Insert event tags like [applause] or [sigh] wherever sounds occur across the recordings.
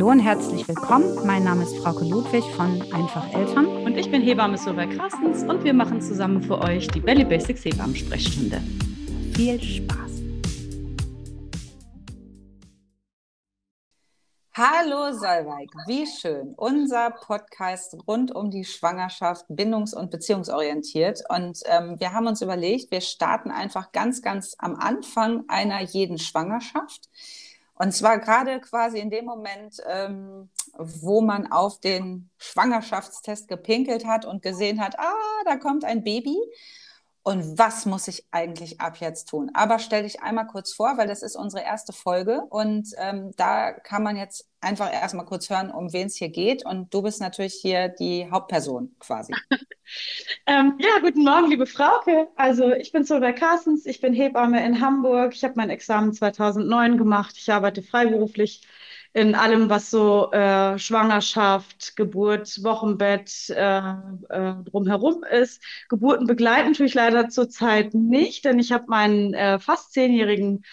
Hallo und herzlich willkommen. Mein Name ist Frauke Ludwig von Einfach Eltern. Und ich bin Hebamme Sova Krassens und wir machen zusammen für euch die Belly Basics Hebammensprechstunde. Viel Spaß! Hallo Solveig, wie schön. Unser Podcast rund um die Schwangerschaft, bindungs- und beziehungsorientiert. Und ähm, wir haben uns überlegt, wir starten einfach ganz, ganz am Anfang einer jeden Schwangerschaft. Und zwar gerade quasi in dem Moment, ähm, wo man auf den Schwangerschaftstest gepinkelt hat und gesehen hat, ah, da kommt ein Baby. Und was muss ich eigentlich ab jetzt tun? Aber stell dich einmal kurz vor, weil das ist unsere erste Folge und ähm, da kann man jetzt einfach erstmal kurz hören, um wen es hier geht. Und du bist natürlich hier die Hauptperson quasi. [laughs] ähm, ja, guten Morgen, liebe Frauke. Also ich bin Solveig Carstens, ich bin Hebamme in Hamburg. Ich habe mein Examen 2009 gemacht. Ich arbeite freiberuflich in allem, was so äh, Schwangerschaft, Geburt, Wochenbett äh, äh, drumherum ist. Geburten begleiten tue ich leider zurzeit nicht, denn ich habe meinen äh, fast zehnjährigen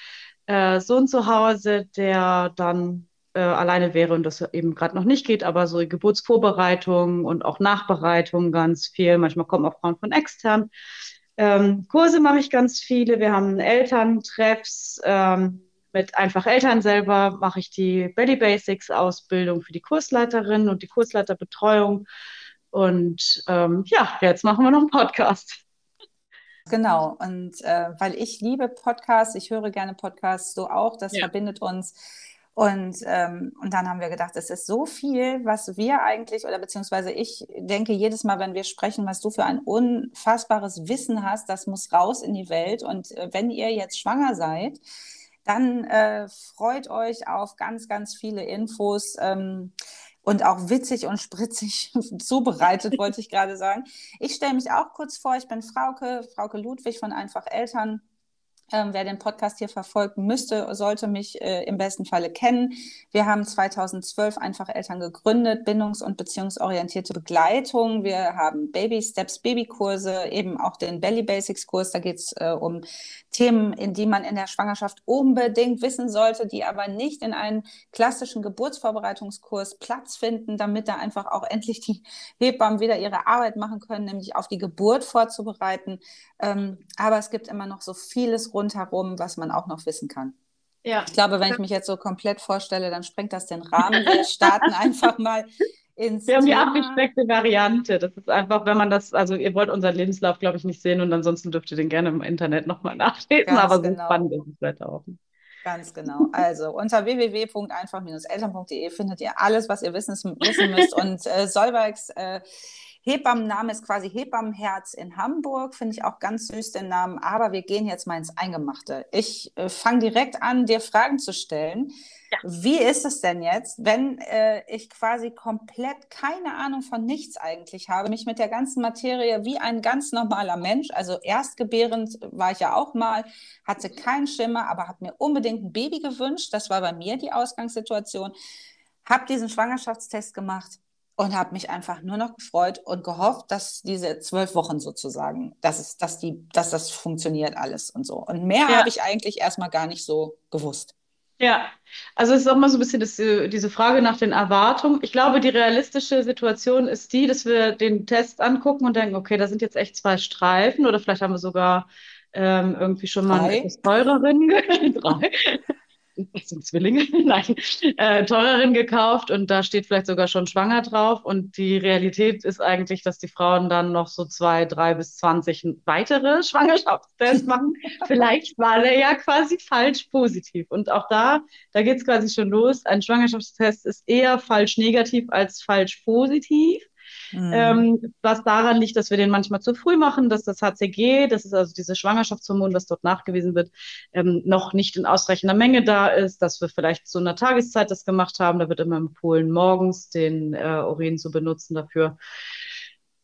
äh, Sohn zu Hause, der dann äh, alleine wäre und das eben gerade noch nicht geht, aber so Geburtsvorbereitung und auch Nachbereitung ganz viel. Manchmal kommen auch Frauen von extern. Ähm, Kurse mache ich ganz viele. Wir haben Elterntreffs. Ähm, mit einfach Eltern selber mache ich die Belly Basics Ausbildung für die Kursleiterin und die Kursleiterbetreuung. Und ähm, ja, jetzt machen wir noch einen Podcast. Genau, und äh, weil ich liebe Podcasts, ich höre gerne Podcasts, so auch, das ja. verbindet uns. Und, ähm, und dann haben wir gedacht, es ist so viel, was wir eigentlich, oder beziehungsweise ich denke jedes Mal, wenn wir sprechen, was du für ein unfassbares Wissen hast, das muss raus in die Welt. Und äh, wenn ihr jetzt schwanger seid, dann äh, freut euch auf ganz, ganz viele Infos. Ähm, und auch witzig und spritzig [laughs] zubereitet, wollte ich gerade sagen. Ich stelle mich auch kurz vor, ich bin Frauke, Frauke Ludwig von Einfach Eltern. Ähm, wer den Podcast hier verfolgt, müsste, sollte mich äh, im besten Falle kennen. Wir haben 2012 einfach Eltern gegründet, bindungs- und beziehungsorientierte Begleitung. Wir haben Baby Steps, Babykurse, eben auch den Belly Basics Kurs. Da geht es äh, um Themen, in die man in der Schwangerschaft unbedingt wissen sollte, die aber nicht in einen klassischen Geburtsvorbereitungskurs Platz finden, damit da einfach auch endlich die Hebammen wieder ihre Arbeit machen können, nämlich auf die Geburt vorzubereiten. Ähm, aber es gibt immer noch so vieles rundherum, was man auch noch wissen kann. Ja. Ich glaube, wenn ich mich jetzt so komplett vorstelle, dann sprengt das den Rahmen. Wir [laughs] starten einfach mal ins Wir haben die abgespeckte Variante. Das ist einfach, wenn man das, also ihr wollt unseren Lebenslauf, glaube ich, nicht sehen und ansonsten dürft ihr den gerne im Internet nochmal nachlesen, Ganz aber genau. so spannend ist es vielleicht auch. Ganz genau. Also unter www.einfach-eltern.de findet ihr alles, was ihr wissen, wissen müsst. [laughs] Und äh, Solbergs äh, Hebammenname ist quasi Hebammenherz in Hamburg, finde ich auch ganz süß den Namen, aber wir gehen jetzt mal ins Eingemachte. Ich äh, fange direkt an, dir Fragen zu stellen. Ja. Wie ist es denn jetzt, wenn äh, ich quasi komplett keine Ahnung von nichts eigentlich habe, mich mit der ganzen Materie wie ein ganz normaler Mensch, also erstgebärend war ich ja auch mal, hatte keinen Schimmer, aber habe mir unbedingt ein Baby gewünscht. Das war bei mir die Ausgangssituation. Habe diesen Schwangerschaftstest gemacht und habe mich einfach nur noch gefreut und gehofft, dass diese zwölf Wochen sozusagen, dass, es, dass, die, dass das funktioniert alles und so. Und mehr ja. habe ich eigentlich erstmal gar nicht so gewusst. Ja, also es ist auch mal so ein bisschen das, äh, diese Frage nach den Erwartungen. Ich glaube, die realistische Situation ist die, dass wir den Test angucken und denken, okay, da sind jetzt echt zwei Streifen oder vielleicht haben wir sogar ähm, irgendwie schon mal einen etwas teureren. Drei [laughs] [laughs] das Zwillinge, [laughs] nein, äh, teureren gekauft und da steht vielleicht sogar schon schwanger drauf. Und die Realität ist eigentlich, dass die Frauen dann noch so zwei, drei bis zwanzig weitere [laughs] Schwangerschaftstests machen. vielleicht war der ja quasi falsch positiv. Und auch da, da geht es quasi schon los. Ein Schwangerschaftstest ist eher falsch negativ als falsch positiv. Mhm. Ähm, was daran liegt, dass wir den manchmal zu früh machen, dass das HCG, das ist also dieses Schwangerschaftshormon, das dort nachgewiesen wird, ähm, noch nicht in ausreichender Menge da ist, dass wir vielleicht zu einer Tageszeit das gemacht haben. Da wird immer empfohlen, morgens den äh, Urin zu benutzen dafür.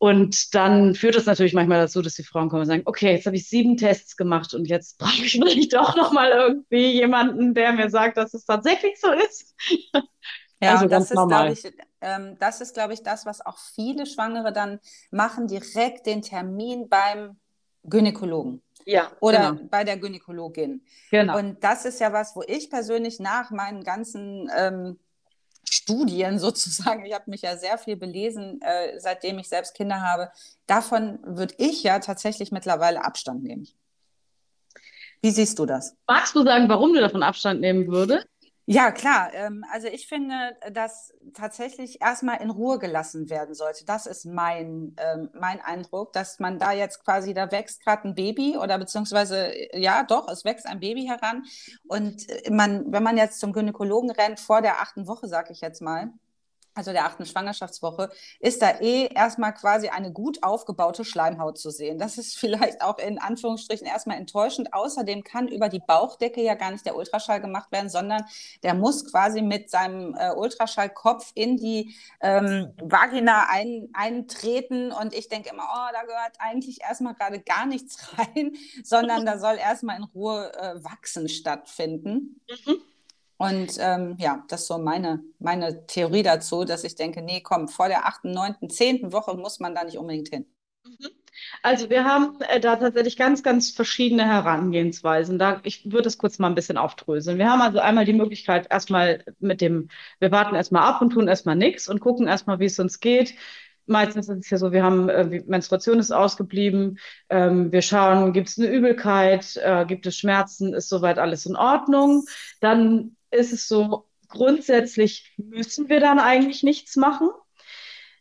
Und dann führt das natürlich manchmal dazu, dass die Frauen kommen und sagen, okay, jetzt habe ich sieben Tests gemacht und jetzt [laughs] brauche ich vielleicht doch nochmal irgendwie jemanden, der mir sagt, dass es tatsächlich so ist. Ja, also das ist, glaube ich, ähm, das ist, glaube ich, das, was auch viele Schwangere dann machen, direkt den Termin beim Gynäkologen. Ja, oder genau. bei der Gynäkologin. Genau. Und das ist ja was, wo ich persönlich nach meinen ganzen ähm, Studien [laughs] sozusagen. Ich habe mich ja sehr viel belesen, äh, seitdem ich selbst Kinder habe. Davon würde ich ja tatsächlich mittlerweile Abstand nehmen. Wie siehst du das? Magst du sagen, warum du davon Abstand nehmen würdest? Ja, klar. Ähm, also ich finde, dass tatsächlich erstmal in Ruhe gelassen werden sollte. Das ist mein, ähm, mein Eindruck, dass man da jetzt quasi, da wächst gerade ein Baby oder beziehungsweise, ja, doch, es wächst ein Baby heran. Und äh, man, wenn man jetzt zum Gynäkologen rennt, vor der achten Woche, sag ich jetzt mal, also der achten Schwangerschaftswoche, ist da eh erstmal quasi eine gut aufgebaute Schleimhaut zu sehen. Das ist [laughs] vielleicht auch in Anführungsstrichen erstmal enttäuschend. Außerdem kann über die Bauchdecke ja gar nicht der Ultraschall gemacht werden, sondern der muss quasi mit seinem äh, Ultraschallkopf in die ähm, Vagina ein, eintreten. Und ich denke immer, oh, da gehört eigentlich erstmal gerade gar nichts [laughs] rein, sondern da soll erstmal in Ruhe äh, Wachsen stattfinden. Mhm. Und ähm, ja, das ist so meine, meine Theorie dazu, dass ich denke, nee, komm, vor der 8., 9., 10. Woche muss man da nicht unbedingt hin. Mhm. Also wir haben äh, da tatsächlich ganz, ganz verschiedene Herangehensweisen. Da, ich würde es kurz mal ein bisschen aufdröseln. Wir haben also einmal die Möglichkeit, erstmal mit dem, wir warten erstmal ab und tun erstmal nichts und gucken erstmal, wie es uns geht. Meistens ist es ja so, wir haben, äh, Menstruation ist ausgeblieben, ähm, wir schauen, gibt es eine Übelkeit, äh, gibt es Schmerzen, ist soweit alles in Ordnung. Dann ist es so, grundsätzlich müssen wir dann eigentlich nichts machen.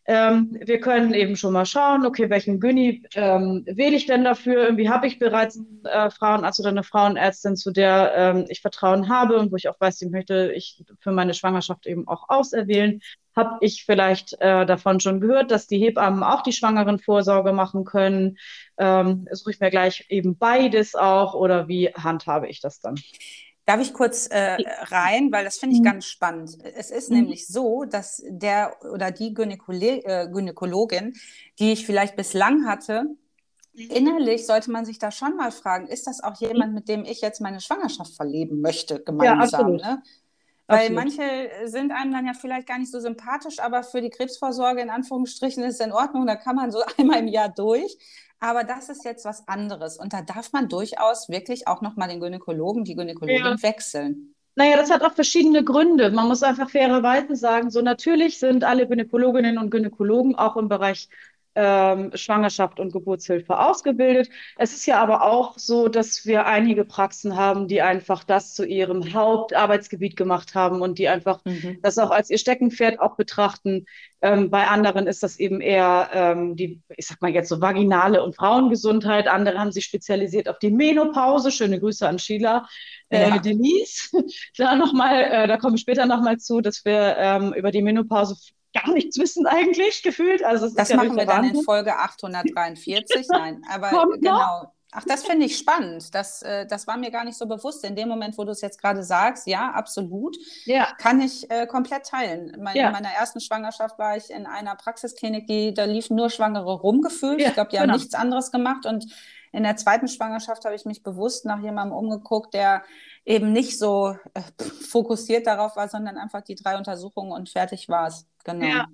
Ähm, wir können eben schon mal schauen, okay, welchen Gyni ähm, wähle ich denn dafür? Irgendwie habe ich bereits einen äh, Frauenarzt oder eine Frauenärztin, zu der ähm, ich Vertrauen habe und wo ich auch weiß, die möchte ich für meine Schwangerschaft eben auch auserwählen. Habe ich vielleicht äh, davon schon gehört, dass die Hebammen auch die Schwangerenvorsorge machen können? Ähm, suche ich mir gleich eben beides auch oder wie handhabe ich das dann? Darf ich kurz äh, rein, weil das finde ich mhm. ganz spannend. Es ist mhm. nämlich so, dass der oder die Gynäkole äh, Gynäkologin, die ich vielleicht bislang hatte, mhm. innerlich sollte man sich da schon mal fragen, ist das auch jemand, mit dem ich jetzt meine Schwangerschaft verleben möchte, gemeinsam? Ja, ne? Weil Absolut. manche sind einem dann ja vielleicht gar nicht so sympathisch, aber für die Krebsvorsorge in Anführungsstrichen ist es in Ordnung, da kann man so [laughs] einmal im Jahr durch. Aber das ist jetzt was anderes. Und da darf man durchaus wirklich auch nochmal den Gynäkologen, die Gynäkologin ja. wechseln. Naja, das hat auch verschiedene Gründe. Man muss einfach fairerweise sagen, so natürlich sind alle Gynäkologinnen und Gynäkologen auch im Bereich ähm, Schwangerschaft und Geburtshilfe ausgebildet. Es ist ja aber auch so, dass wir einige Praxen haben, die einfach das zu ihrem Hauptarbeitsgebiet gemacht haben und die einfach mhm. das auch als ihr Steckenpferd auch betrachten. Ähm, bei anderen ist das eben eher ähm, die, ich sag mal jetzt so vaginale und Frauengesundheit. Andere haben sich spezialisiert auf die Menopause. Schöne Grüße an Sheila. Äh, ja. Denise, [laughs] da nochmal, äh, da komme ich später nochmal zu, dass wir ähm, über die Menopause gar nichts wissen eigentlich gefühlt. Also das ja machen wir dann in Folge 843. [laughs] Nein, aber Kommt genau. Noch? Ach, das finde ich spannend. Das, äh, das war mir gar nicht so bewusst. In dem Moment, wo du es jetzt gerade sagst, ja, absolut, ja. kann ich äh, komplett teilen. Mein, ja. In meiner ersten Schwangerschaft war ich in einer Praxisklinik, die da liefen nur Schwangere rumgefühlt. Ja, ich glaube, die genau. haben nichts anderes gemacht. Und in der zweiten Schwangerschaft habe ich mich bewusst nach jemandem umgeguckt, der eben nicht so äh, fokussiert darauf war, sondern einfach die drei Untersuchungen und fertig war es. Genau. Ja.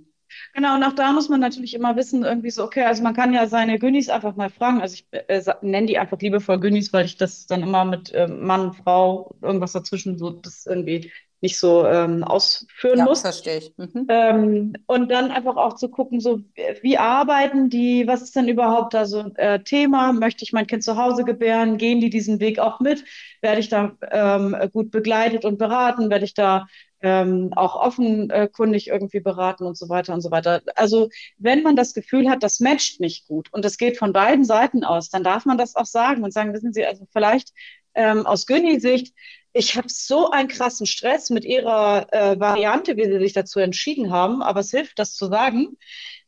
Genau, und auch da muss man natürlich immer wissen, irgendwie so, okay, also man kann ja seine Günnis einfach mal fragen. Also ich äh, nenne die einfach liebevoll Günnis, weil ich das dann immer mit äh, Mann, Frau, irgendwas dazwischen so das irgendwie nicht so ähm, ausführen ja, muss. verstehe ich. Mhm. Ähm, und dann einfach auch zu gucken, so wie arbeiten die, was ist denn überhaupt da so äh, Thema? Möchte ich mein Kind zu Hause gebären? Gehen die diesen Weg auch mit? Werde ich da ähm, gut begleitet und beraten? Werde ich da ähm, auch offenkundig irgendwie beraten und so weiter und so weiter. Also wenn man das Gefühl hat, das matcht nicht gut und es geht von beiden Seiten aus, dann darf man das auch sagen und sagen, wissen Sie, also vielleicht ähm, aus Günni-Sicht ich habe so einen krassen Stress mit ihrer äh, Variante, wie sie sich dazu entschieden haben, aber es hilft, das zu sagen.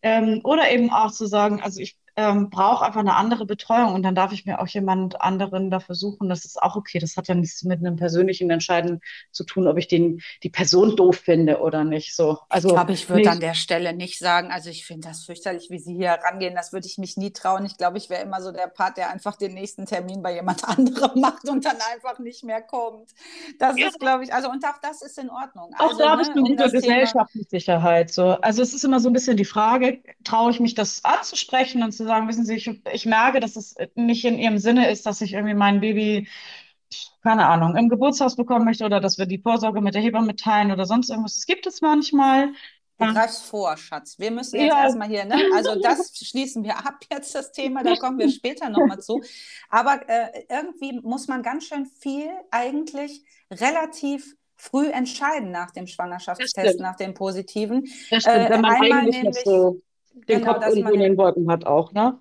Ähm, oder eben auch zu sagen, also ich ähm, brauche einfach eine andere Betreuung und dann darf ich mir auch jemand anderen dafür suchen. Das ist auch okay. Das hat ja nichts mit einem persönlichen Entscheiden zu tun, ob ich den, die Person doof finde oder nicht. So, also, ich glaube, ich würde an der Stelle nicht sagen, also ich finde das fürchterlich, wie Sie hier rangehen. Das würde ich mich nie trauen. Ich glaube, ich wäre immer so der Part, der einfach den nächsten Termin bei jemand [laughs] anderem macht und dann einfach nicht mehr kommt. Das ja. ist, glaube ich, also und auch das ist in Ordnung. Auch also, da habe ne, ich eine gute Gesellschaftssicherheit. So. Also es ist immer so ein bisschen die Frage, traue ich mich das anzusprechen und zu sagen, wissen Sie, ich, ich merke, dass es nicht in Ihrem Sinne ist, dass ich irgendwie mein Baby keine Ahnung, im Geburtshaus bekommen möchte oder dass wir die Vorsorge mit der Hebamme teilen oder sonst irgendwas. Das gibt es manchmal. Du greifst vor, Schatz. Wir müssen jetzt ja. erstmal hier, ne? Also [laughs] das schließen wir ab jetzt, das Thema, da kommen wir später nochmal zu. Aber äh, irgendwie muss man ganz schön viel eigentlich relativ früh entscheiden nach dem Schwangerschaftstest, nach dem positiven. Das stimmt, äh, wenn man eigentlich nämlich, so den genau, Kopf irgendwo in den Wolken hat auch, ne?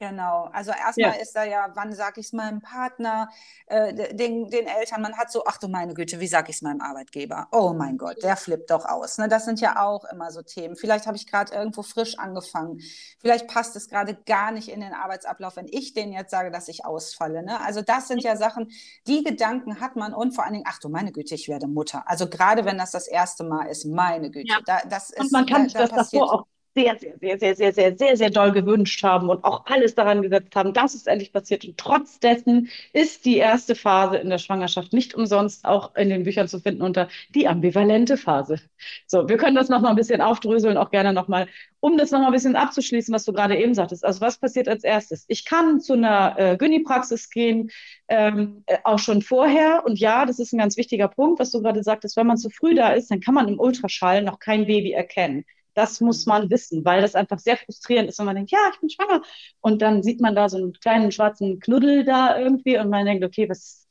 Genau, also erstmal ja. ist da ja, wann sage ich es meinem Partner, äh, den, den Eltern, man hat so, ach du meine Güte, wie sage ich es meinem Arbeitgeber? Oh mein Gott, der flippt doch aus. Ne? Das sind ja auch immer so Themen. Vielleicht habe ich gerade irgendwo frisch angefangen. Vielleicht passt es gerade gar nicht in den Arbeitsablauf, wenn ich denen jetzt sage, dass ich ausfalle. Ne? Also das sind ja Sachen, die Gedanken hat man und vor allen Dingen, ach du meine Güte, ich werde Mutter. Also gerade wenn das das erste Mal ist, meine Güte. Ja. Da, das ist, und man kann da, da das davor auch sehr, sehr, sehr, sehr, sehr, sehr, sehr, sehr doll gewünscht haben und auch alles daran gesetzt haben, dass es endlich passiert. Und trotz dessen ist die erste Phase in der Schwangerschaft nicht umsonst auch in den Büchern zu finden unter die ambivalente Phase. So, wir können das nochmal ein bisschen aufdröseln, auch gerne nochmal, um das nochmal ein bisschen abzuschließen, was du gerade eben sagtest. Also was passiert als erstes? Ich kann zu einer äh, Gyni-Praxis gehen, ähm, äh, auch schon vorher. Und ja, das ist ein ganz wichtiger Punkt, was du gerade sagtest. Wenn man zu früh da ist, dann kann man im Ultraschall noch kein Baby erkennen. Das muss man wissen, weil das einfach sehr frustrierend ist, wenn man denkt, ja, ich bin schwanger. Und dann sieht man da so einen kleinen schwarzen Knuddel da irgendwie und man denkt, okay, was,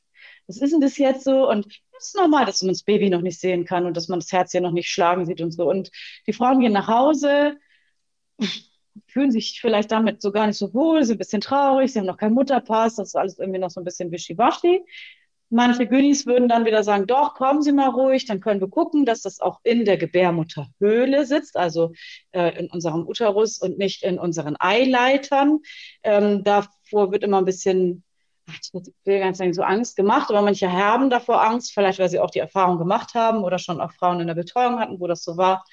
was ist denn das jetzt so? Und es ist normal, dass man das Baby noch nicht sehen kann und dass man das Herz hier noch nicht schlagen sieht und so. Und die Frauen gehen nach Hause, fühlen sich vielleicht damit so gar nicht so wohl, sind ein bisschen traurig, sie haben noch keinen Mutterpass, das ist alles irgendwie noch so ein bisschen wischiwaschi. Manche Günnis würden dann wieder sagen, doch, kommen Sie mal ruhig, dann können wir gucken, dass das auch in der Gebärmutterhöhle sitzt, also äh, in unserem Uterus und nicht in unseren Eileitern. Ähm, davor wird immer ein bisschen, ich will nicht sagen, so Angst gemacht, aber manche haben davor Angst, vielleicht weil sie auch die Erfahrung gemacht haben oder schon auch Frauen in der Betreuung hatten, wo das so war.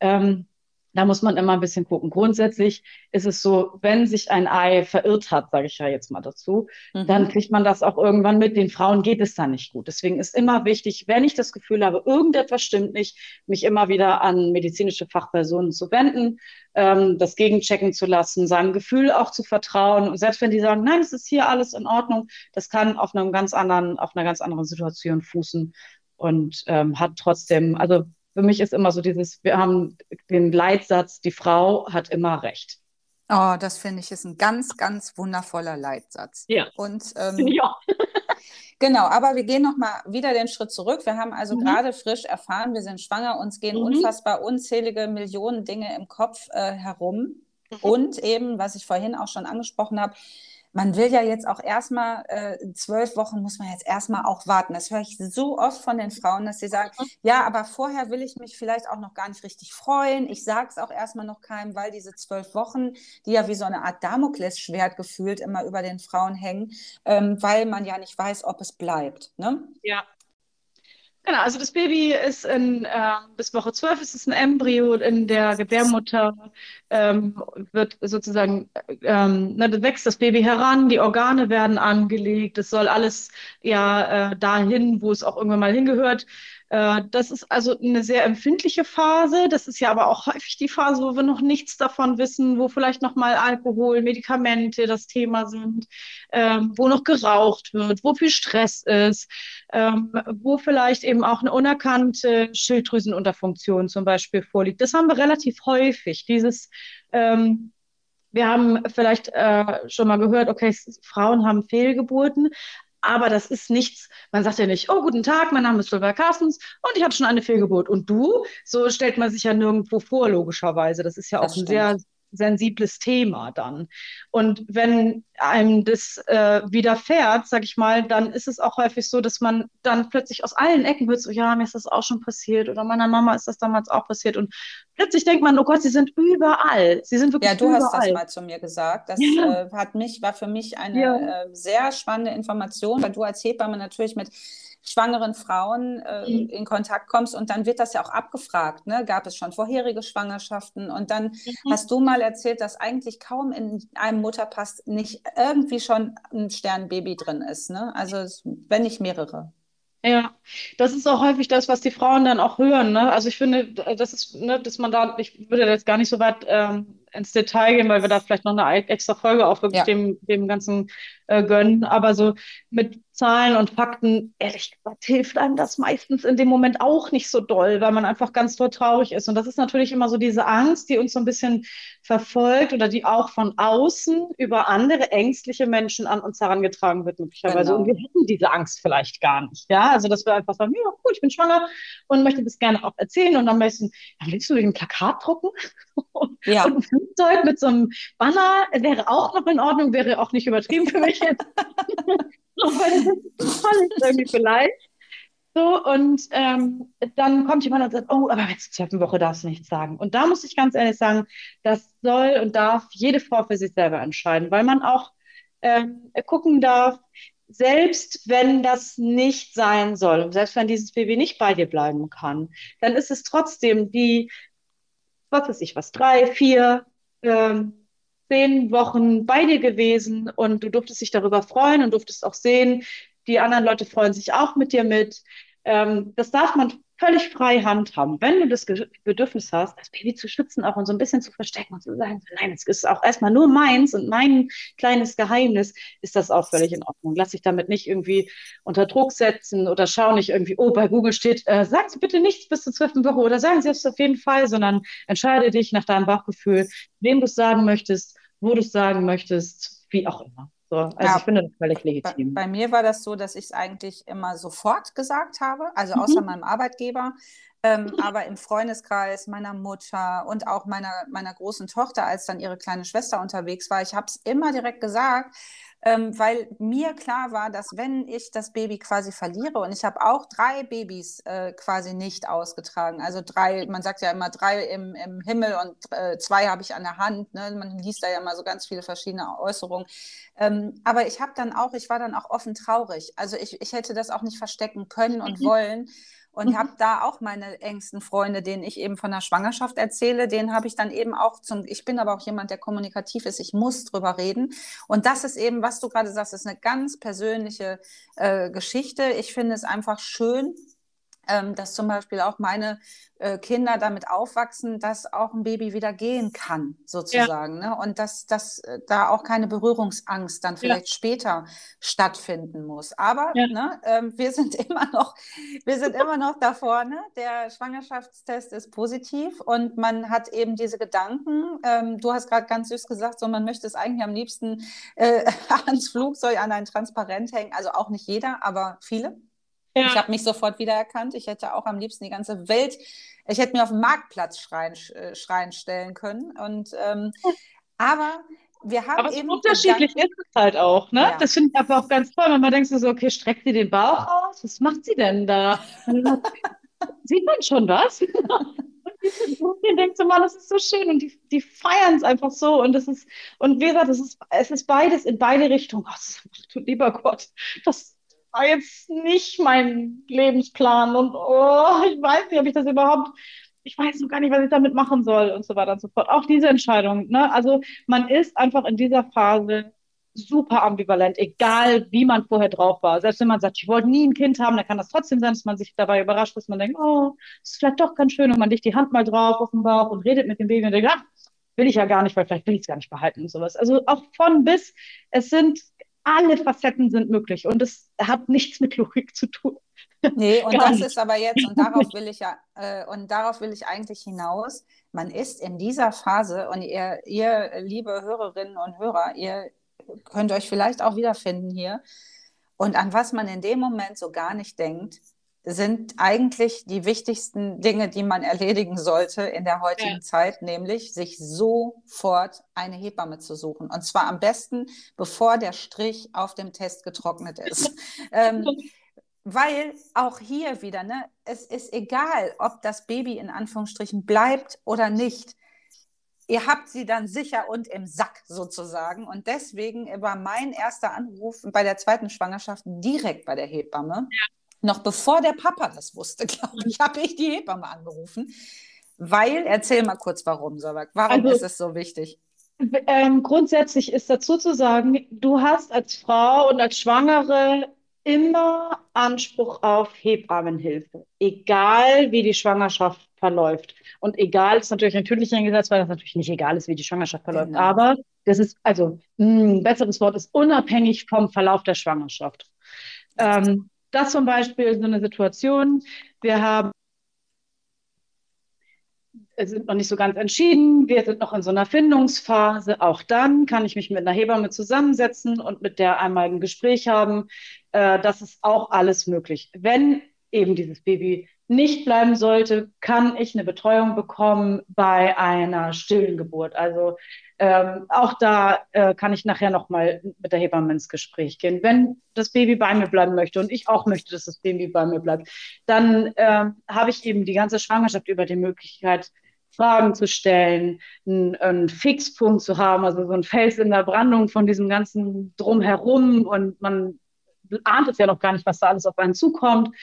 Ähm, da muss man immer ein bisschen gucken. Grundsätzlich ist es so, wenn sich ein Ei verirrt hat, sage ich ja jetzt mal dazu, mhm. dann kriegt man das auch irgendwann mit. Den Frauen geht es dann nicht gut. Deswegen ist immer wichtig, wenn ich das Gefühl habe, irgendetwas stimmt nicht, mich immer wieder an medizinische Fachpersonen zu wenden, ähm, das gegenchecken zu lassen, seinem Gefühl auch zu vertrauen. Und selbst wenn die sagen, nein, es ist hier alles in Ordnung, das kann auf einem ganz anderen, auf einer ganz anderen Situation fußen und ähm, hat trotzdem, also für mich ist immer so dieses, wir haben den Leitsatz, die Frau hat immer recht. Oh, das finde ich ist ein ganz, ganz wundervoller Leitsatz. Ja. Und ähm, ja. [laughs] genau, aber wir gehen nochmal wieder den Schritt zurück. Wir haben also mhm. gerade frisch erfahren, wir sind schwanger, uns gehen mhm. unfassbar unzählige Millionen Dinge im Kopf äh, herum. Mhm. Und eben, was ich vorhin auch schon angesprochen habe, man will ja jetzt auch erstmal, äh, zwölf Wochen muss man jetzt erstmal auch warten. Das höre ich so oft von den Frauen, dass sie sagen, mhm. ja, aber vorher will ich mich vielleicht auch noch gar nicht richtig freuen. Ich sage es auch erstmal noch keinem, weil diese zwölf Wochen, die ja wie so eine Art Damoklesschwert gefühlt immer über den Frauen hängen, ähm, weil man ja nicht weiß, ob es bleibt. Ne? Ja, Genau, also das Baby ist in, äh, bis Woche 12 ist es ein Embryo in der Gebärmutter, ähm, wird sozusagen, ähm, ne, wächst das Baby heran, die Organe werden angelegt, es soll alles ja äh, dahin, wo es auch irgendwann mal hingehört. Äh, das ist also eine sehr empfindliche Phase. Das ist ja aber auch häufig die Phase, wo wir noch nichts davon wissen, wo vielleicht noch mal Alkohol, Medikamente das Thema sind, ähm, wo noch geraucht wird, wo viel Stress ist, ähm, wo vielleicht eben auch eine unerkannte Schilddrüsenunterfunktion zum Beispiel vorliegt. Das haben wir relativ häufig. Dieses ähm, wir haben vielleicht äh, schon mal gehört, okay, Frauen haben Fehlgeburten, aber das ist nichts, man sagt ja nicht, oh, guten Tag, mein Name ist Sylvia Carstens und ich hatte schon eine Fehlgeburt. Und du? So stellt man sich ja nirgendwo vor, logischerweise. Das ist ja das auch stimmt. ein sehr sensibles Thema dann. Und wenn einem das äh, widerfährt, sag ich mal, dann ist es auch häufig so, dass man dann plötzlich aus allen Ecken wird so, ja, mir ist das auch schon passiert oder meiner Mama ist das damals auch passiert und plötzlich denkt man, oh Gott, sie sind überall. Sie sind wirklich Ja, du überall. hast das mal zu mir gesagt. Das ja. äh, hat mich, war für mich eine ja. äh, sehr spannende Information, weil du als Hebamme natürlich mit schwangeren Frauen äh, mhm. in Kontakt kommst und dann wird das ja auch abgefragt. Ne? Gab es schon vorherige Schwangerschaften? Und dann mhm. hast du mal erzählt, dass eigentlich kaum in einem Mutterpass nicht irgendwie schon ein Sternbaby drin ist. Ne? Also wenn nicht mehrere. Ja, das ist auch häufig das, was die Frauen dann auch hören. Ne? Also ich finde, das ist, ne, dass man da, ich würde jetzt gar nicht so weit ähm, ins Detail gehen, weil wir da vielleicht noch eine extra Folge auch wirklich ja. dem, dem ganzen äh, gönnen. Aber so mit Zahlen und Fakten, ehrlich gesagt, hilft einem das meistens in dem Moment auch nicht so doll, weil man einfach ganz doll traurig ist. Und das ist natürlich immer so diese Angst, die uns so ein bisschen verfolgt oder die auch von außen über andere ängstliche Menschen an uns herangetragen wird, möglicherweise. Genau. Und wir hätten diese Angst vielleicht gar nicht. Ja, also dass wir einfach sagen, ja, gut, ich bin schwanger und möchte das gerne auch erzählen. Und am besten, ja, willst du ein Plakat drucken? [laughs] ja. Und ein Flugzeug mit so einem Banner wäre auch noch in Ordnung, wäre auch nicht übertrieben für mich jetzt. [laughs] weil das toll ist irgendwie vielleicht. So, und ähm, dann kommt jemand und sagt, oh, aber jetzt zur Woche darfst du nichts sagen. Und da muss ich ganz ehrlich sagen, das soll und darf jede Frau für sich selber entscheiden, weil man auch ähm, gucken darf, selbst wenn das nicht sein soll, und selbst wenn dieses Baby nicht bei dir bleiben kann, dann ist es trotzdem die, was weiß ich was, drei, vier, ähm, zehn Wochen bei dir gewesen und du durftest dich darüber freuen und durftest auch sehen, die anderen Leute freuen sich auch mit dir mit. Ähm, das darf man völlig frei handhaben. Wenn du das Bedürfnis hast, das Baby zu schützen auch und so ein bisschen zu verstecken und zu sagen, nein, es ist auch erstmal nur meins und mein kleines Geheimnis, ist das auch völlig in Ordnung. Lass dich damit nicht irgendwie unter Druck setzen oder schau nicht irgendwie, oh, bei Google steht, äh, sagen Sie bitte nichts bis zur zwölften Woche oder sagen Sie es auf jeden Fall, sondern entscheide dich nach deinem Bauchgefühl, wem du es sagen möchtest wo du es sagen möchtest, wie auch immer. So, also ja, ich finde das völlig legitim. Bei, bei, mir war das so, dass ich es eigentlich immer sofort gesagt habe, also mhm. außer meinem Arbeitgeber, ähm, aber im Freundeskreis meiner Mutter und auch meiner, meiner großen Tochter, als dann ihre kleine Schwester unterwegs war, ich habe es immer direkt gesagt, ähm, weil mir klar war, dass wenn ich das Baby quasi verliere und ich habe auch drei Babys äh, quasi nicht ausgetragen, also drei, man sagt ja immer drei im, im Himmel und äh, zwei habe ich an der Hand, ne? man liest da ja immer so ganz viele verschiedene Äußerungen, ähm, aber ich habe dann auch, ich war dann auch offen traurig, also ich, ich hätte das auch nicht verstecken können und [laughs] wollen, und mhm. habe da auch meine engsten Freunde, denen ich eben von der Schwangerschaft erzähle, denen habe ich dann eben auch zum, ich bin aber auch jemand, der kommunikativ ist, ich muss drüber reden. Und das ist eben, was du gerade sagst, ist eine ganz persönliche äh, Geschichte. Ich finde es einfach schön, ähm, dass zum Beispiel auch meine äh, Kinder damit aufwachsen, dass auch ein Baby wieder gehen kann, sozusagen. Ja. Ne? Und dass, dass äh, da auch keine Berührungsangst dann vielleicht ja. später stattfinden muss. Aber ja. ne, ähm, wir sind [laughs] immer noch, wir sind immer noch da vorne. Der Schwangerschaftstest ist positiv und man hat eben diese Gedanken. Ähm, du hast gerade ganz süß gesagt, so man möchte es eigentlich am liebsten äh, [laughs] ans Flugzeug, an ein Transparent hängen. Also auch nicht jeder, aber viele. Ja. Ich habe mich sofort wiedererkannt. Ich hätte auch am liebsten die ganze Welt, ich hätte mir auf dem Marktplatz schreien, äh, schreien stellen können. Und ähm, aber wir haben aber eben. Unterschiedlich ist es halt auch, ne? Ja. Das finde ich aber auch ganz toll, wenn man denkt so, okay, streckt sie den Bauch aus? Was macht sie denn da? [laughs] Sieht man schon was? [laughs] Und ich denke so, Mann, das ist so schön und die, die feiern es einfach so und das ist, und wie gesagt, es ist, es ist beides in beide Richtungen. Oh, lieber Gott, das, war jetzt nicht mein Lebensplan und oh, ich weiß nicht, ob ich das überhaupt, ich weiß noch gar nicht, was ich damit machen soll und so weiter und so fort. Auch diese Entscheidung, ne? Also man ist einfach in dieser Phase super ambivalent, egal wie man vorher drauf war. Selbst wenn man sagt, ich wollte nie ein Kind haben, dann kann das trotzdem sein, dass man sich dabei überrascht, dass man denkt, oh, das ist vielleicht doch ganz schön und man legt die Hand mal drauf auf den Bauch und redet mit dem Baby und denkt, ach, will ich ja gar nicht, weil vielleicht will ich es gar nicht behalten und sowas. Also auch von bis, es sind alle Facetten sind möglich und es hat nichts mit Logik zu tun. Nee, [laughs] und das ist aber jetzt, und darauf [laughs] will ich ja, äh, und darauf will ich eigentlich hinaus, man ist in dieser Phase, und ihr, ihr, liebe Hörerinnen und Hörer, ihr könnt euch vielleicht auch wiederfinden hier. Und an was man in dem Moment so gar nicht denkt, sind eigentlich die wichtigsten Dinge, die man erledigen sollte in der heutigen ja. Zeit, nämlich sich sofort eine Hebamme zu suchen. Und zwar am besten, bevor der Strich auf dem Test getrocknet ist. [laughs] ähm, weil auch hier wieder, ne, es ist egal, ob das Baby in Anführungsstrichen bleibt oder nicht. Ihr habt sie dann sicher und im Sack sozusagen. Und deswegen war mein erster Anruf bei der zweiten Schwangerschaft direkt bei der Hebamme. Ja noch bevor der Papa das wusste, [laughs] glaube ich, habe ich die Hebamme angerufen. Weil, erzähl mal kurz, warum, Sabak. Warum also, ist es so wichtig? Ähm, grundsätzlich ist dazu zu sagen, du hast als Frau und als Schwangere immer Anspruch auf Hebammenhilfe, egal wie die Schwangerschaft verläuft. Und egal ist natürlich ein tödlicher Gesetz, weil das natürlich nicht egal ist, wie die Schwangerschaft verläuft. Genau. Aber das ist, also ein besseres Wort ist unabhängig vom Verlauf der Schwangerschaft. Ähm, das zum Beispiel so eine Situation. Wir haben sind noch nicht so ganz entschieden. Wir sind noch in so einer Findungsphase. Auch dann kann ich mich mit einer Hebamme zusammensetzen und mit der einmal ein Gespräch haben. Äh, das ist auch alles möglich. Wenn eben dieses Baby nicht bleiben sollte, kann ich eine Betreuung bekommen bei einer stillen Geburt. Also ähm, auch da äh, kann ich nachher nochmal mit der Hebamme ins Gespräch gehen. Wenn das Baby bei mir bleiben möchte und ich auch möchte, dass das Baby bei mir bleibt, dann ähm, habe ich eben die ganze Schwangerschaft über die Möglichkeit, Fragen zu stellen, einen, einen Fixpunkt zu haben, also so ein Fels in der Brandung von diesem ganzen Drumherum und man ahnt es ja noch gar nicht, was da alles auf einen zukommt.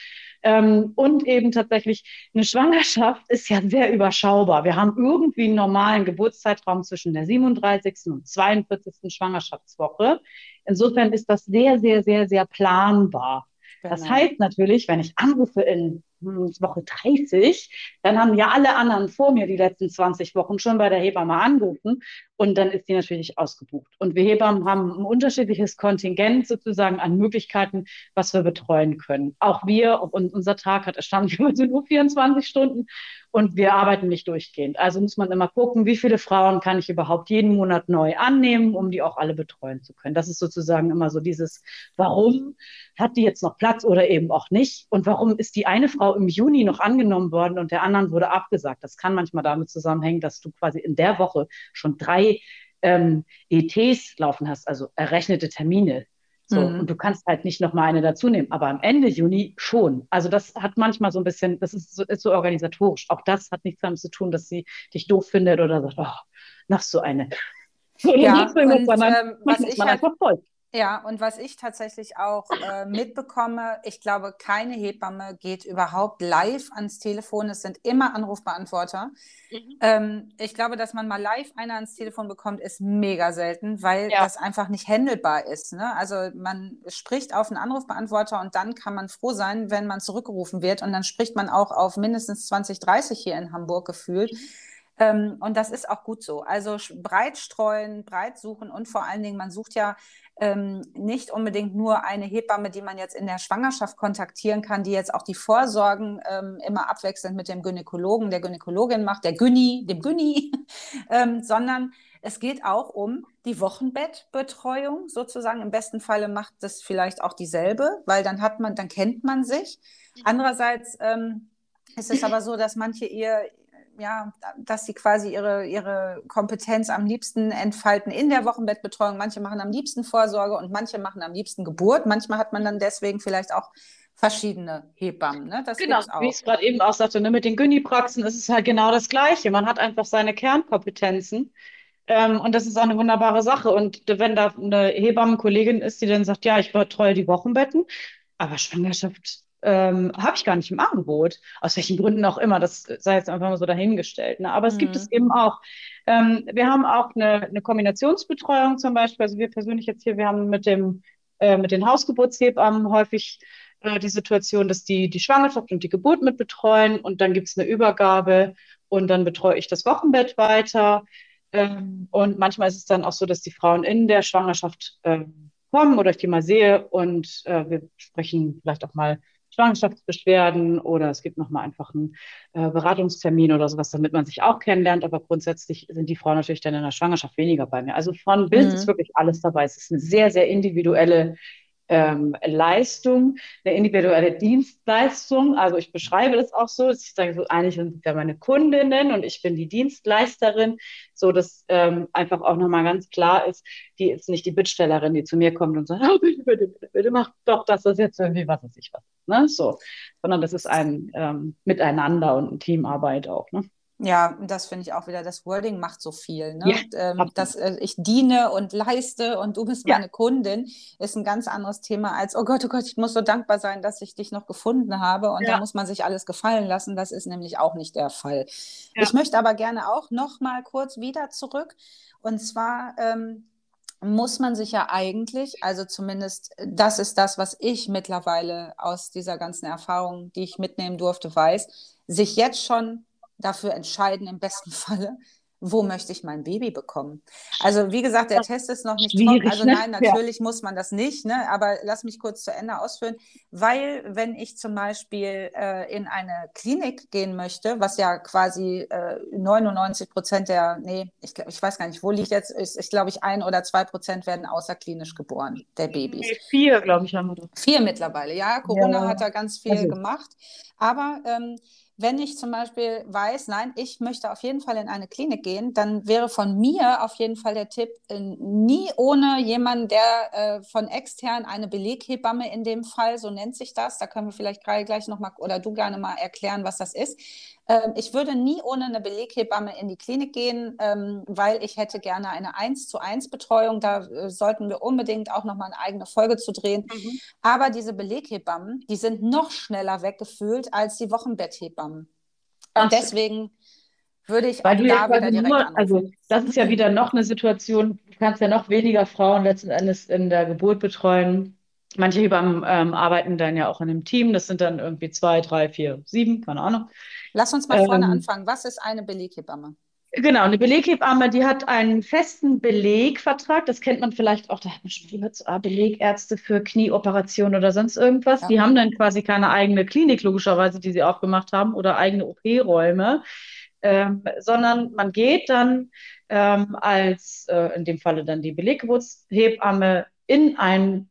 Ähm, und eben tatsächlich eine Schwangerschaft ist ja sehr überschaubar. Wir haben irgendwie einen normalen Geburtszeitraum zwischen der 37. und 42. Schwangerschaftswoche. Insofern ist das sehr, sehr, sehr, sehr planbar. Genau. Das heißt natürlich, wenn ich anrufe in Woche 30, dann haben ja alle anderen vor mir die letzten 20 Wochen schon bei der Hebamme angerufen und dann ist die natürlich ausgebucht. Und wir Hebammen haben ein unterschiedliches Kontingent sozusagen an Möglichkeiten, was wir betreuen können. Auch wir, und unser Tag hat erstaunlicherweise nur 24 Stunden und wir arbeiten nicht durchgehend. Also muss man immer gucken, wie viele Frauen kann ich überhaupt jeden Monat neu annehmen, um die auch alle betreuen zu können. Das ist sozusagen immer so dieses, warum hat die jetzt noch Platz oder eben auch nicht? Und warum ist die eine Frau im Juni noch angenommen worden und der anderen wurde abgesagt? Das kann manchmal damit zusammenhängen, dass du quasi in der Woche schon drei ähm, ETs laufen hast, also errechnete Termine. So, mhm. und du kannst halt nicht noch mal eine dazu nehmen, aber am Ende Juni schon. Also das hat manchmal so ein bisschen, das ist so, ist so organisatorisch. Auch das hat nichts damit zu tun, dass sie dich doof findet oder sagt, oh, noch so eine. Ja, [laughs] und, ähm, was ich halt. Ja, und was ich tatsächlich auch äh, mitbekomme, ich glaube, keine Hebamme geht überhaupt live ans Telefon. Es sind immer Anrufbeantworter. Mhm. Ähm, ich glaube, dass man mal live einer ans Telefon bekommt, ist mega selten, weil ja. das einfach nicht handelbar ist. Ne? Also man spricht auf einen Anrufbeantworter und dann kann man froh sein, wenn man zurückgerufen wird. Und dann spricht man auch auf mindestens 20, 30 hier in Hamburg gefühlt. Mhm. Ähm, und das ist auch gut so. Also breit streuen, breit suchen und vor allen Dingen, man sucht ja ähm, nicht unbedingt nur eine Hebamme, die man jetzt in der Schwangerschaft kontaktieren kann, die jetzt auch die Vorsorgen ähm, immer abwechselnd mit dem Gynäkologen, der Gynäkologin macht, der Gyni, dem Gyni, [laughs] ähm, sondern es geht auch um die Wochenbettbetreuung sozusagen. Im besten Falle macht das vielleicht auch dieselbe, weil dann hat man, dann kennt man sich. Mhm. Andererseits ähm, ist es aber so, dass manche ihr ja, dass sie quasi ihre, ihre Kompetenz am liebsten entfalten in der Wochenbettbetreuung. Manche machen am liebsten Vorsorge und manche machen am liebsten Geburt. Manchmal hat man dann deswegen vielleicht auch verschiedene Hebammen. Ne? Das genau, wie ich es gerade eben auch sagte, ne? mit den Gyni-Praxen ist es halt genau das Gleiche. Man hat einfach seine Kernkompetenzen. Ähm, und das ist auch eine wunderbare Sache. Und wenn da eine Hebammenkollegin ist, die dann sagt, ja, ich betreue die Wochenbetten, aber Schwangerschaft ähm, habe ich gar nicht im Angebot. Aus welchen Gründen auch immer, das sei jetzt einfach mal so dahingestellt. Ne? Aber es mhm. gibt es eben auch. Ähm, wir haben auch eine, eine, Kombinationsbetreuung zum Beispiel. Also wir persönlich jetzt hier, wir haben mit dem äh, mit den Hausgeburtshebammen häufig äh, die Situation, dass die die Schwangerschaft und die Geburt mit betreuen und dann gibt es eine Übergabe und dann betreue ich das Wochenbett weiter. Ähm, und manchmal ist es dann auch so, dass die Frauen in der Schwangerschaft ähm, kommen oder ich die mal sehe und äh, wir sprechen vielleicht auch mal Schwangerschaftsbeschwerden oder es gibt nochmal einfach einen äh, Beratungstermin oder sowas, damit man sich auch kennenlernt. Aber grundsätzlich sind die Frauen natürlich dann in der Schwangerschaft weniger bei mir. Also von bis mhm. ist wirklich alles dabei. Es ist eine sehr, sehr individuelle ähm, Leistung, eine individuelle Dienstleistung. Also ich beschreibe das auch so, dass ich sage, so eigentlich sind ja meine Kundinnen und ich bin die Dienstleisterin, so dass ähm, einfach auch nochmal ganz klar ist, die ist nicht die Bittstellerin, die zu mir kommt und sagt, [laughs] oh, bitte, bitte, bitte, bitte, mach doch das, das jetzt irgendwie, was weiß ich was. Ne? So. Sondern das ist ein ähm, Miteinander und eine Teamarbeit auch. Ne? Ja, das finde ich auch wieder, das Wording macht so viel. Ne? Ja, ähm, dass äh, ich diene und leiste und du bist ja. meine Kundin, ist ein ganz anderes Thema als, oh Gott, oh Gott, ich muss so dankbar sein, dass ich dich noch gefunden habe und ja. da muss man sich alles gefallen lassen. Das ist nämlich auch nicht der Fall. Ich möchte aber gerne auch noch mal kurz wieder zurück und zwar ähm, muss man sich ja eigentlich, also zumindest das ist das, was ich mittlerweile aus dieser ganzen Erfahrung, die ich mitnehmen durfte, weiß, sich jetzt schon dafür entscheiden, im besten [laughs] Falle, wo möchte ich mein Baby bekommen? Also wie gesagt, der Test ist noch nicht trocken. Also ne? nein, natürlich ja. muss man das nicht, ne? aber lass mich kurz zu Ende ausführen, weil wenn ich zum Beispiel äh, in eine Klinik gehen möchte, was ja quasi äh, 99 Prozent der, nee, ich, ich weiß gar nicht, wo liegt jetzt, ist, ich glaube ich, ein oder zwei Prozent werden außerklinisch geboren, der Babys. Nee, vier, glaube ich, haben wir. Vier mittlerweile, ja. Corona ja. hat da ganz viel also. gemacht. Aber ähm, wenn ich zum Beispiel weiß, nein, ich möchte auf jeden Fall in eine Klinik gehen, dann wäre von mir auf jeden Fall der Tipp, äh, nie ohne jemanden, der äh, von extern eine Beleghebamme in dem Fall, so nennt sich das, da können wir vielleicht gleich nochmal oder du gerne mal erklären, was das ist, ähm, ich würde nie ohne eine Beleghebamme in die Klinik gehen, ähm, weil ich hätte gerne eine 1 zu 1 Betreuung. Da äh, sollten wir unbedingt auch nochmal eine eigene Folge zu drehen. Mhm. Aber diese Beleghebammen, die sind noch schneller weggefühlt als die Wochenbetthebammen. Und deswegen würde ich Weil auch da wieder direkt nur, Also das ist ja wieder noch eine Situation, du kannst ja noch weniger Frauen letzten Endes in der Geburt betreuen. Manche Hebammen ähm, arbeiten dann ja auch in einem Team. Das sind dann irgendwie zwei, drei, vier, sieben, keine Ahnung. Lass uns mal vorne ähm, anfangen. Was ist eine Beleghebamme? Genau, eine Beleghebamme, die hat einen festen Belegvertrag. Das kennt man vielleicht auch, da hat man schon gehört, so, ah, Belegärzte für Knieoperationen oder sonst irgendwas. Ja. Die haben dann quasi keine eigene Klinik, logischerweise, die sie aufgemacht haben, oder eigene OP-Räume, ähm, sondern man geht dann ähm, als, äh, in dem Falle dann die Beleggeburtshebamme, in ein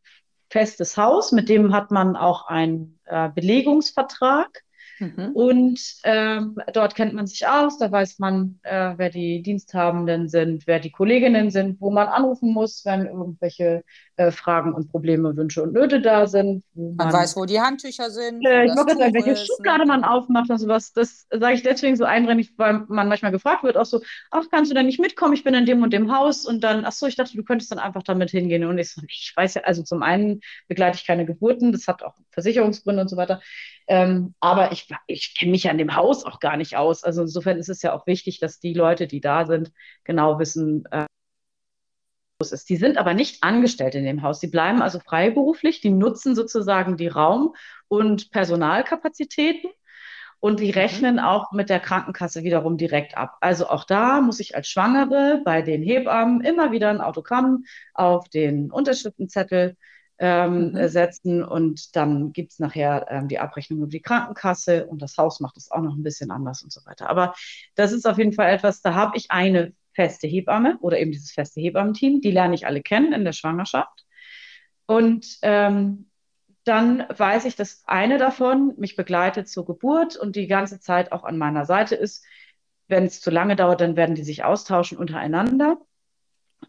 festes Haus, mit dem hat man auch einen äh, Belegungsvertrag. Mhm. Und ähm, dort kennt man sich aus, da weiß man, äh, wer die Diensthabenden sind, wer die Kolleginnen sind, wo man anrufen muss, wenn irgendwelche äh, Fragen und Probleme, Wünsche und Nöte da sind. Man, man, weiß, wo die Handtücher sind. Äh, ich wollte sagen, welche ist, Schublade ne? man aufmacht und sowas. Das sage ich deswegen so eindringlich, weil man manchmal gefragt wird, auch so, ach, kannst du da nicht mitkommen? Ich bin in dem und dem Haus. Und dann, ach so, ich dachte, du könntest dann einfach damit hingehen. Und ich so, ich weiß ja, also zum einen begleite ich keine Geburten, das hat auch Versicherungsgründe und so weiter. Ähm, aber ich, ich kenne mich ja in dem Haus auch gar nicht aus. Also insofern ist es ja auch wichtig, dass die Leute, die da sind, genau wissen, äh, ist. Die sind aber nicht angestellt in dem Haus. Die bleiben also freiberuflich, die nutzen sozusagen die Raum- und Personalkapazitäten und die mhm. rechnen auch mit der Krankenkasse wiederum direkt ab. Also auch da muss ich als Schwangere bei den Hebammen immer wieder ein Autogramm auf den Unterschriftenzettel ähm, mhm. setzen und dann gibt es nachher ähm, die Abrechnung über die Krankenkasse und das Haus macht es auch noch ein bisschen anders und so weiter. Aber das ist auf jeden Fall etwas, da habe ich eine feste Hebamme oder eben dieses feste Hebammenteam, die lerne ich alle kennen in der Schwangerschaft. Und ähm, dann weiß ich, dass eine davon mich begleitet zur Geburt und die ganze Zeit auch an meiner Seite ist. Wenn es zu lange dauert, dann werden die sich austauschen untereinander.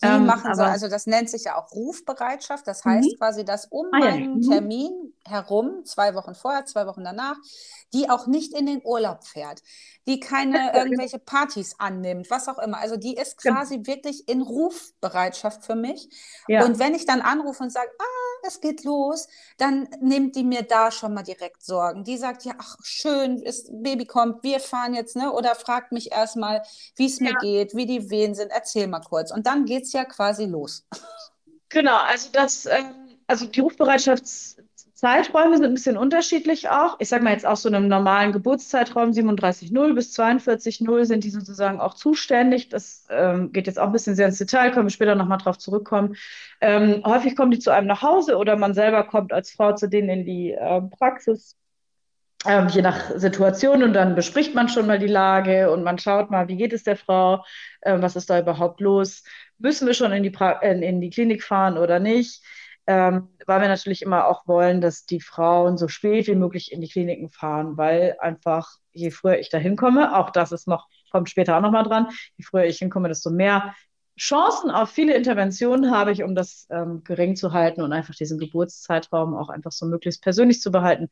Die ähm, machen so, also das nennt sich ja auch Rufbereitschaft. Das heißt mhm. quasi, dass um ah, meinen ja. Mhm. Termin herum, zwei Wochen vorher, zwei Wochen danach, die auch nicht in den Urlaub fährt, die keine [laughs] irgendwelche Partys annimmt, was auch immer. Also die ist quasi ja. wirklich in Rufbereitschaft für mich. Ja. Und wenn ich dann anrufe und sage, ah, es geht los, dann nimmt die mir da schon mal direkt Sorgen. Die sagt, ja, ach, schön, das Baby kommt, wir fahren jetzt, ne? Oder fragt mich erstmal, wie es mir geht, wie die Wehen sind, erzähl mal kurz. Und dann geht es ja quasi los. Genau, also das, ähm, also die Rufbereitschafts Zeiträume sind ein bisschen unterschiedlich auch. Ich sage mal jetzt aus so einem normalen Geburtszeitraum 37.0 bis 42.0 sind die sozusagen auch zuständig. Das ähm, geht jetzt auch ein bisschen sehr ins Detail, können wir später nochmal drauf zurückkommen. Ähm, häufig kommen die zu einem nach Hause oder man selber kommt als Frau zu denen in die äh, Praxis. Ähm, je nach Situation und dann bespricht man schon mal die Lage und man schaut mal, wie geht es der Frau, äh, was ist da überhaupt los, müssen wir schon in die, pra in, in die Klinik fahren oder nicht ähm, weil wir natürlich immer auch wollen, dass die Frauen so spät wie möglich in die Kliniken fahren, weil einfach je früher ich da hinkomme, auch das ist noch, kommt später auch nochmal dran, je früher ich hinkomme, desto mehr Chancen auf viele Interventionen habe ich, um das ähm, gering zu halten und einfach diesen Geburtszeitraum auch einfach so möglichst persönlich zu behalten,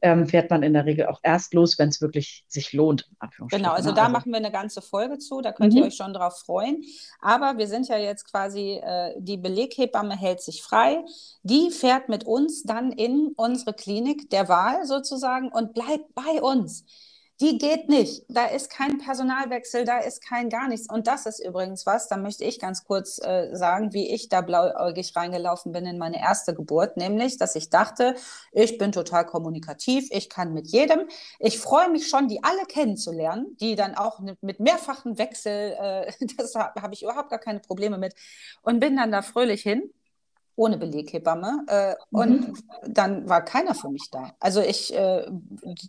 ähm, fährt man in der Regel auch erst los, wenn es wirklich sich lohnt. Genau, also da also. machen wir eine ganze Folge zu, da könnt mhm. ihr euch schon drauf freuen. Aber wir sind ja jetzt quasi, äh, die Beleghebamme hält sich frei, die fährt mit uns dann in unsere Klinik der Wahl sozusagen und bleibt bei uns. Die geht nicht. Da ist kein Personalwechsel, da ist kein gar nichts. Und das ist übrigens was, da möchte ich ganz kurz äh, sagen, wie ich da blauäugig reingelaufen bin in meine erste Geburt, nämlich, dass ich dachte, ich bin total kommunikativ, ich kann mit jedem. Ich freue mich schon, die alle kennenzulernen, die dann auch mit mehrfachen Wechsel, äh, [laughs] das habe hab ich überhaupt gar keine Probleme mit und bin dann da fröhlich hin ohne Beleghebamme. Äh, mhm. Und dann war keiner für mich da. Also ich, äh,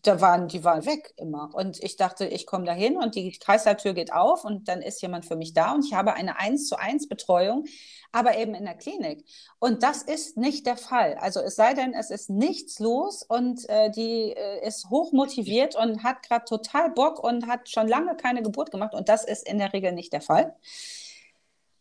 da waren, die waren weg immer. Und ich dachte, ich komme da hin und die Kreislauftür geht auf und dann ist jemand für mich da und ich habe eine 1 zu 1 Betreuung, aber eben in der Klinik. Und das ist nicht der Fall. Also es sei denn, es ist nichts los und äh, die äh, ist hoch motiviert und hat gerade total Bock und hat schon lange keine Geburt gemacht. Und das ist in der Regel nicht der Fall.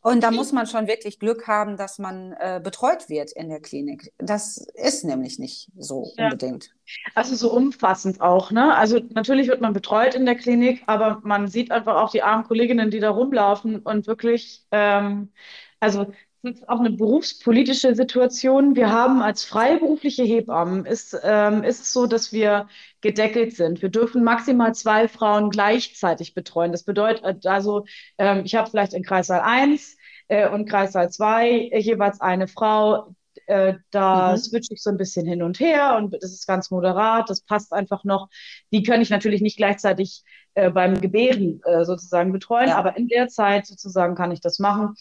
Und da muss man schon wirklich Glück haben, dass man äh, betreut wird in der Klinik. Das ist nämlich nicht so ja. unbedingt. Also so umfassend auch, ne? Also natürlich wird man betreut in der Klinik, aber man sieht einfach auch die armen Kolleginnen, die da rumlaufen und wirklich, ähm, also es ist auch eine berufspolitische Situation. Wir haben als freiberufliche Hebammen ist, ähm, ist es so, dass wir gedeckelt sind. Wir dürfen maximal zwei Frauen gleichzeitig betreuen. Das bedeutet also, ähm, ich habe vielleicht in Kreissaal 1 äh, und Kreissaal 2 äh, jeweils eine Frau. Äh, da mhm. switche ich so ein bisschen hin und her und das ist ganz moderat, das passt einfach noch. Die kann ich natürlich nicht gleichzeitig äh, beim Gebären äh, sozusagen betreuen, ja. aber in der Zeit sozusagen kann ich das machen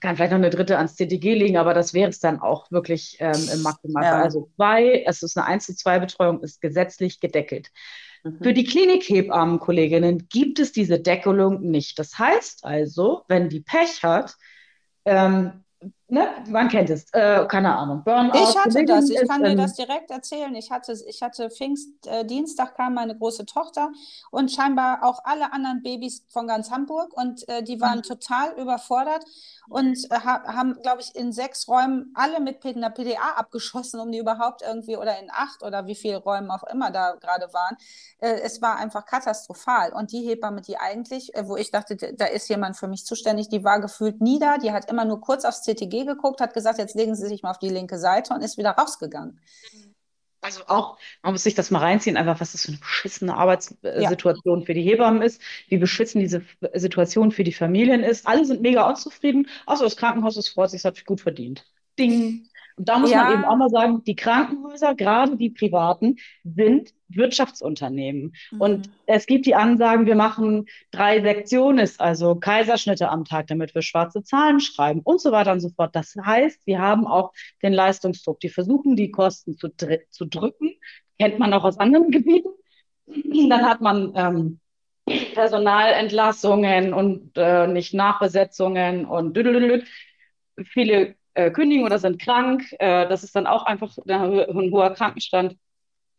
kann vielleicht noch eine dritte ans CTG legen, aber das wäre es dann auch wirklich ähm, im Maximalfall. Ja. Also zwei, es ist eine 1 zu 2 Betreuung, ist gesetzlich gedeckelt. Mhm. Für die Klinikhebammenkolleginnen gibt es diese Deckelung nicht. Das heißt also, wenn die Pech hat, ähm, ne, man kennt es, äh, keine Ahnung, Burnout. Ich hatte das, ich kann dir das direkt erzählen. Ich hatte, ich hatte Pfingstdienstag äh, kam meine große Tochter und scheinbar auch alle anderen Babys von ganz Hamburg und äh, die waren mhm. total überfordert und äh, haben, glaube ich, in sechs Räumen alle mit einer PDA abgeschossen, um die überhaupt irgendwie, oder in acht oder wie viele Räumen auch immer da gerade waren. Äh, es war einfach katastrophal. Und die Hebamme, die eigentlich, äh, wo ich dachte, da ist jemand für mich zuständig, die war gefühlt nie da, die hat immer nur kurz aufs CTG geguckt, hat gesagt, jetzt legen Sie sich mal auf die linke Seite und ist wieder rausgegangen. Also auch, man muss sich das mal reinziehen, einfach was das für eine beschissene Arbeitssituation ja. für die Hebammen ist, wie beschissen diese Situation für die Familien ist. Alle sind mega unzufrieden, außer das Krankenhaus ist vor, sich hat gut verdient. Ding. Und da muss ja. man eben auch mal sagen, die Krankenhäuser, gerade die privaten, sind Wirtschaftsunternehmen. Mhm. Und es gibt die Ansagen, wir machen drei Sektionen, also Kaiserschnitte am Tag, damit wir schwarze Zahlen schreiben und so weiter und so fort. Das heißt, wir haben auch den Leistungsdruck. Die versuchen, die Kosten zu, dr zu drücken. Kennt man auch aus anderen Gebieten. Dann hat man ähm, Personalentlassungen und äh, nicht Nachbesetzungen und viele äh, kündigen oder sind krank. Äh, das ist dann auch einfach ein hoher Krankenstand.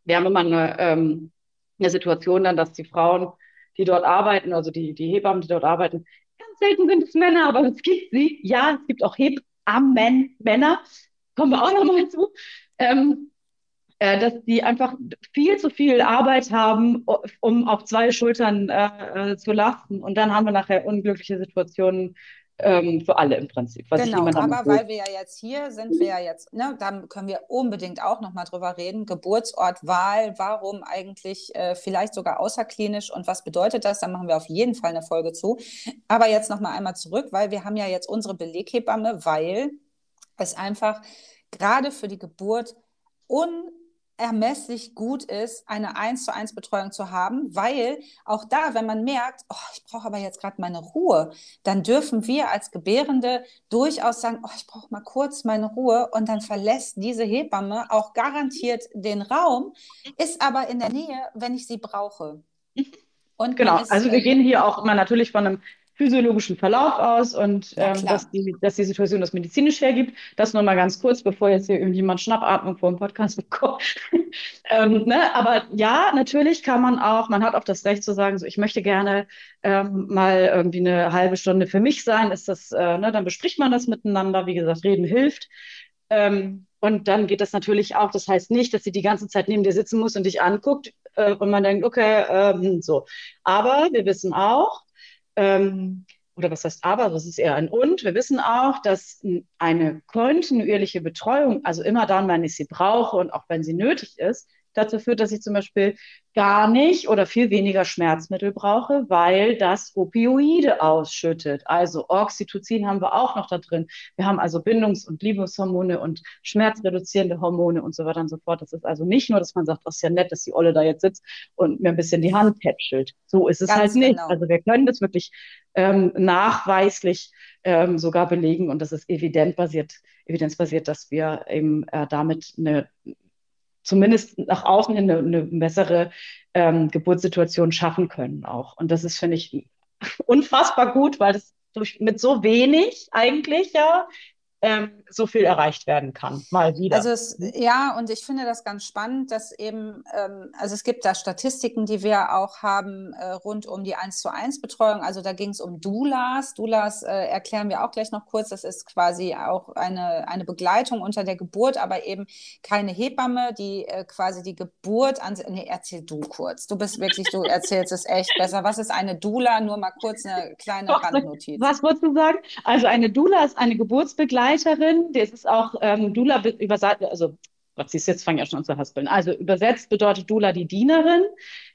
Wir haben immer eine, ähm, eine Situation dann, dass die Frauen, die dort arbeiten, also die, die Hebammen, die dort arbeiten, ganz selten sind es Männer, aber es gibt sie. Ja, es gibt auch Hebammen, Männer. Kommen wir auch nochmal zu. Ähm, äh, dass die einfach viel zu viel Arbeit haben, um auf zwei Schultern äh, äh, zu lasten. Und dann haben wir nachher unglückliche Situationen, ähm, für alle im Prinzip. genau, aber weil wir ja jetzt hier sind, wir ja jetzt, ne, da können wir unbedingt auch nochmal drüber reden. Geburtsort, Wahl, warum eigentlich äh, vielleicht sogar außerklinisch und was bedeutet das? Da machen wir auf jeden Fall eine Folge zu. Aber jetzt nochmal einmal zurück, weil wir haben ja jetzt unsere Beleghebamme, weil es einfach gerade für die Geburt un ermesslich gut ist, eine 1 zu 1 Betreuung zu haben, weil auch da, wenn man merkt, oh, ich brauche aber jetzt gerade meine Ruhe, dann dürfen wir als Gebärende durchaus sagen, oh, ich brauche mal kurz meine Ruhe und dann verlässt diese Hebamme auch garantiert den Raum, ist aber in der Nähe, wenn ich sie brauche. Und genau, ist, also wir gehen hier auch immer natürlich von einem physiologischen Verlauf aus und ähm, dass, die, dass die Situation das medizinisch hergibt. Das nur mal ganz kurz, bevor jetzt hier irgendjemand Schnappatmung vor dem Podcast [laughs] bekommt. ähm, ne? Aber ja, natürlich kann man auch, man hat auch das Recht zu sagen, so ich möchte gerne ähm, mal irgendwie eine halbe Stunde für mich sein. Ist das, äh, ne? dann bespricht man das miteinander. Wie gesagt, reden hilft. Ähm, und dann geht das natürlich auch. Das heißt nicht, dass sie die ganze Zeit neben dir sitzen muss und dich anguckt äh, und man denkt, okay, ähm, so. Aber wir wissen auch, ähm, oder was heißt aber, das ist eher ein und. Wir wissen auch, dass eine kontinuierliche Betreuung, also immer dann, wenn ich sie brauche und auch wenn sie nötig ist, dazu führt, dass ich zum Beispiel gar nicht oder viel weniger Schmerzmittel brauche, weil das Opioide ausschüttet. Also Oxytocin haben wir auch noch da drin. Wir haben also Bindungs- und Liebeshormone und schmerzreduzierende Hormone und so weiter und so fort. Das ist also nicht nur, dass man sagt, das ist ja nett, dass die Olle da jetzt sitzt und mir ein bisschen die Hand tätschelt. So ist es Ganz halt nicht. Genau. Also wir können das wirklich ähm, nachweislich ähm, sogar belegen und das ist evidenzbasiert, evidenzbasiert, dass wir eben äh, damit eine zumindest nach außen hin eine, eine bessere ähm, Geburtssituation schaffen können auch. Und das ist, finde ich, [laughs] unfassbar gut, weil das durch, mit so wenig eigentlich ja ähm, so viel erreicht werden kann. Mal wieder. Also es, ja, und ich finde das ganz spannend, dass eben, ähm, also es gibt da Statistiken, die wir auch haben äh, rund um die 1 zu 1 Betreuung. Also da ging es um Doulas. Doulas äh, erklären wir auch gleich noch kurz. Das ist quasi auch eine, eine Begleitung unter der Geburt, aber eben keine Hebamme, die äh, quasi die Geburt an. Nee, erzähl du kurz. Du bist wirklich, du erzählst es echt besser. Was ist eine Doula? Nur mal kurz eine kleine Randnotiz. Was wolltest du sagen? Also eine Doula ist eine Geburtsbegleitung Begleiterin, das ist auch ähm, Dula übersetzt, also was siehst jetzt fange ich ja schon an zu haspeln. Also übersetzt bedeutet Dula die Dienerin.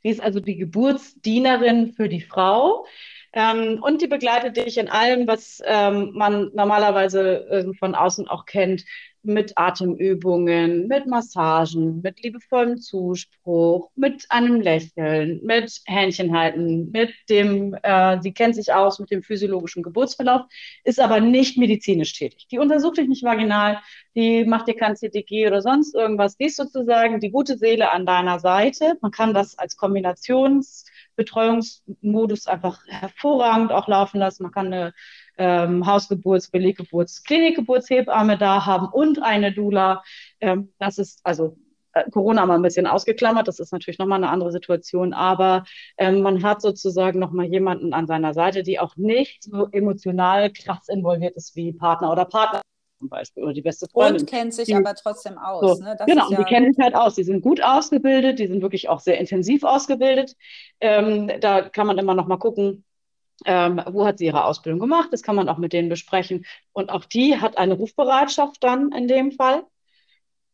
Die ist also die Geburtsdienerin für die Frau. Ähm, und die begleitet dich in allem, was ähm, man normalerweise äh, von außen auch kennt, mit Atemübungen, mit Massagen, mit liebevollem Zuspruch, mit einem Lächeln, mit Händchenhalten, mit dem, äh, sie kennt sich aus mit dem physiologischen Geburtsverlauf, ist aber nicht medizinisch tätig. Die untersucht dich nicht vaginal, die macht dir kein CTG oder sonst irgendwas. Die ist sozusagen die gute Seele an deiner Seite. Man kann das als Kombinationsbetreuungsmodus einfach hervorragend auch laufen lassen. Man kann eine ähm, Hausgeburts-, Beleggeburts-, Klinikgeburtshebamme da haben und eine Doula. Ähm, das ist also äh, Corona mal ein bisschen ausgeklammert, das ist natürlich nochmal eine andere Situation, aber ähm, man hat sozusagen nochmal jemanden an seiner Seite, die auch nicht so emotional krass involviert ist wie Partner oder Partner zum Beispiel oder die beste Freundin. Und kennt sich die, aber trotzdem aus. So, ne? genau, ja die kennen sich halt aus. Die sind gut ausgebildet, die sind wirklich auch sehr intensiv ausgebildet. Ähm, da kann man immer noch mal gucken, ähm, wo hat sie ihre Ausbildung gemacht? Das kann man auch mit denen besprechen. Und auch die hat eine Rufbereitschaft dann in dem Fall.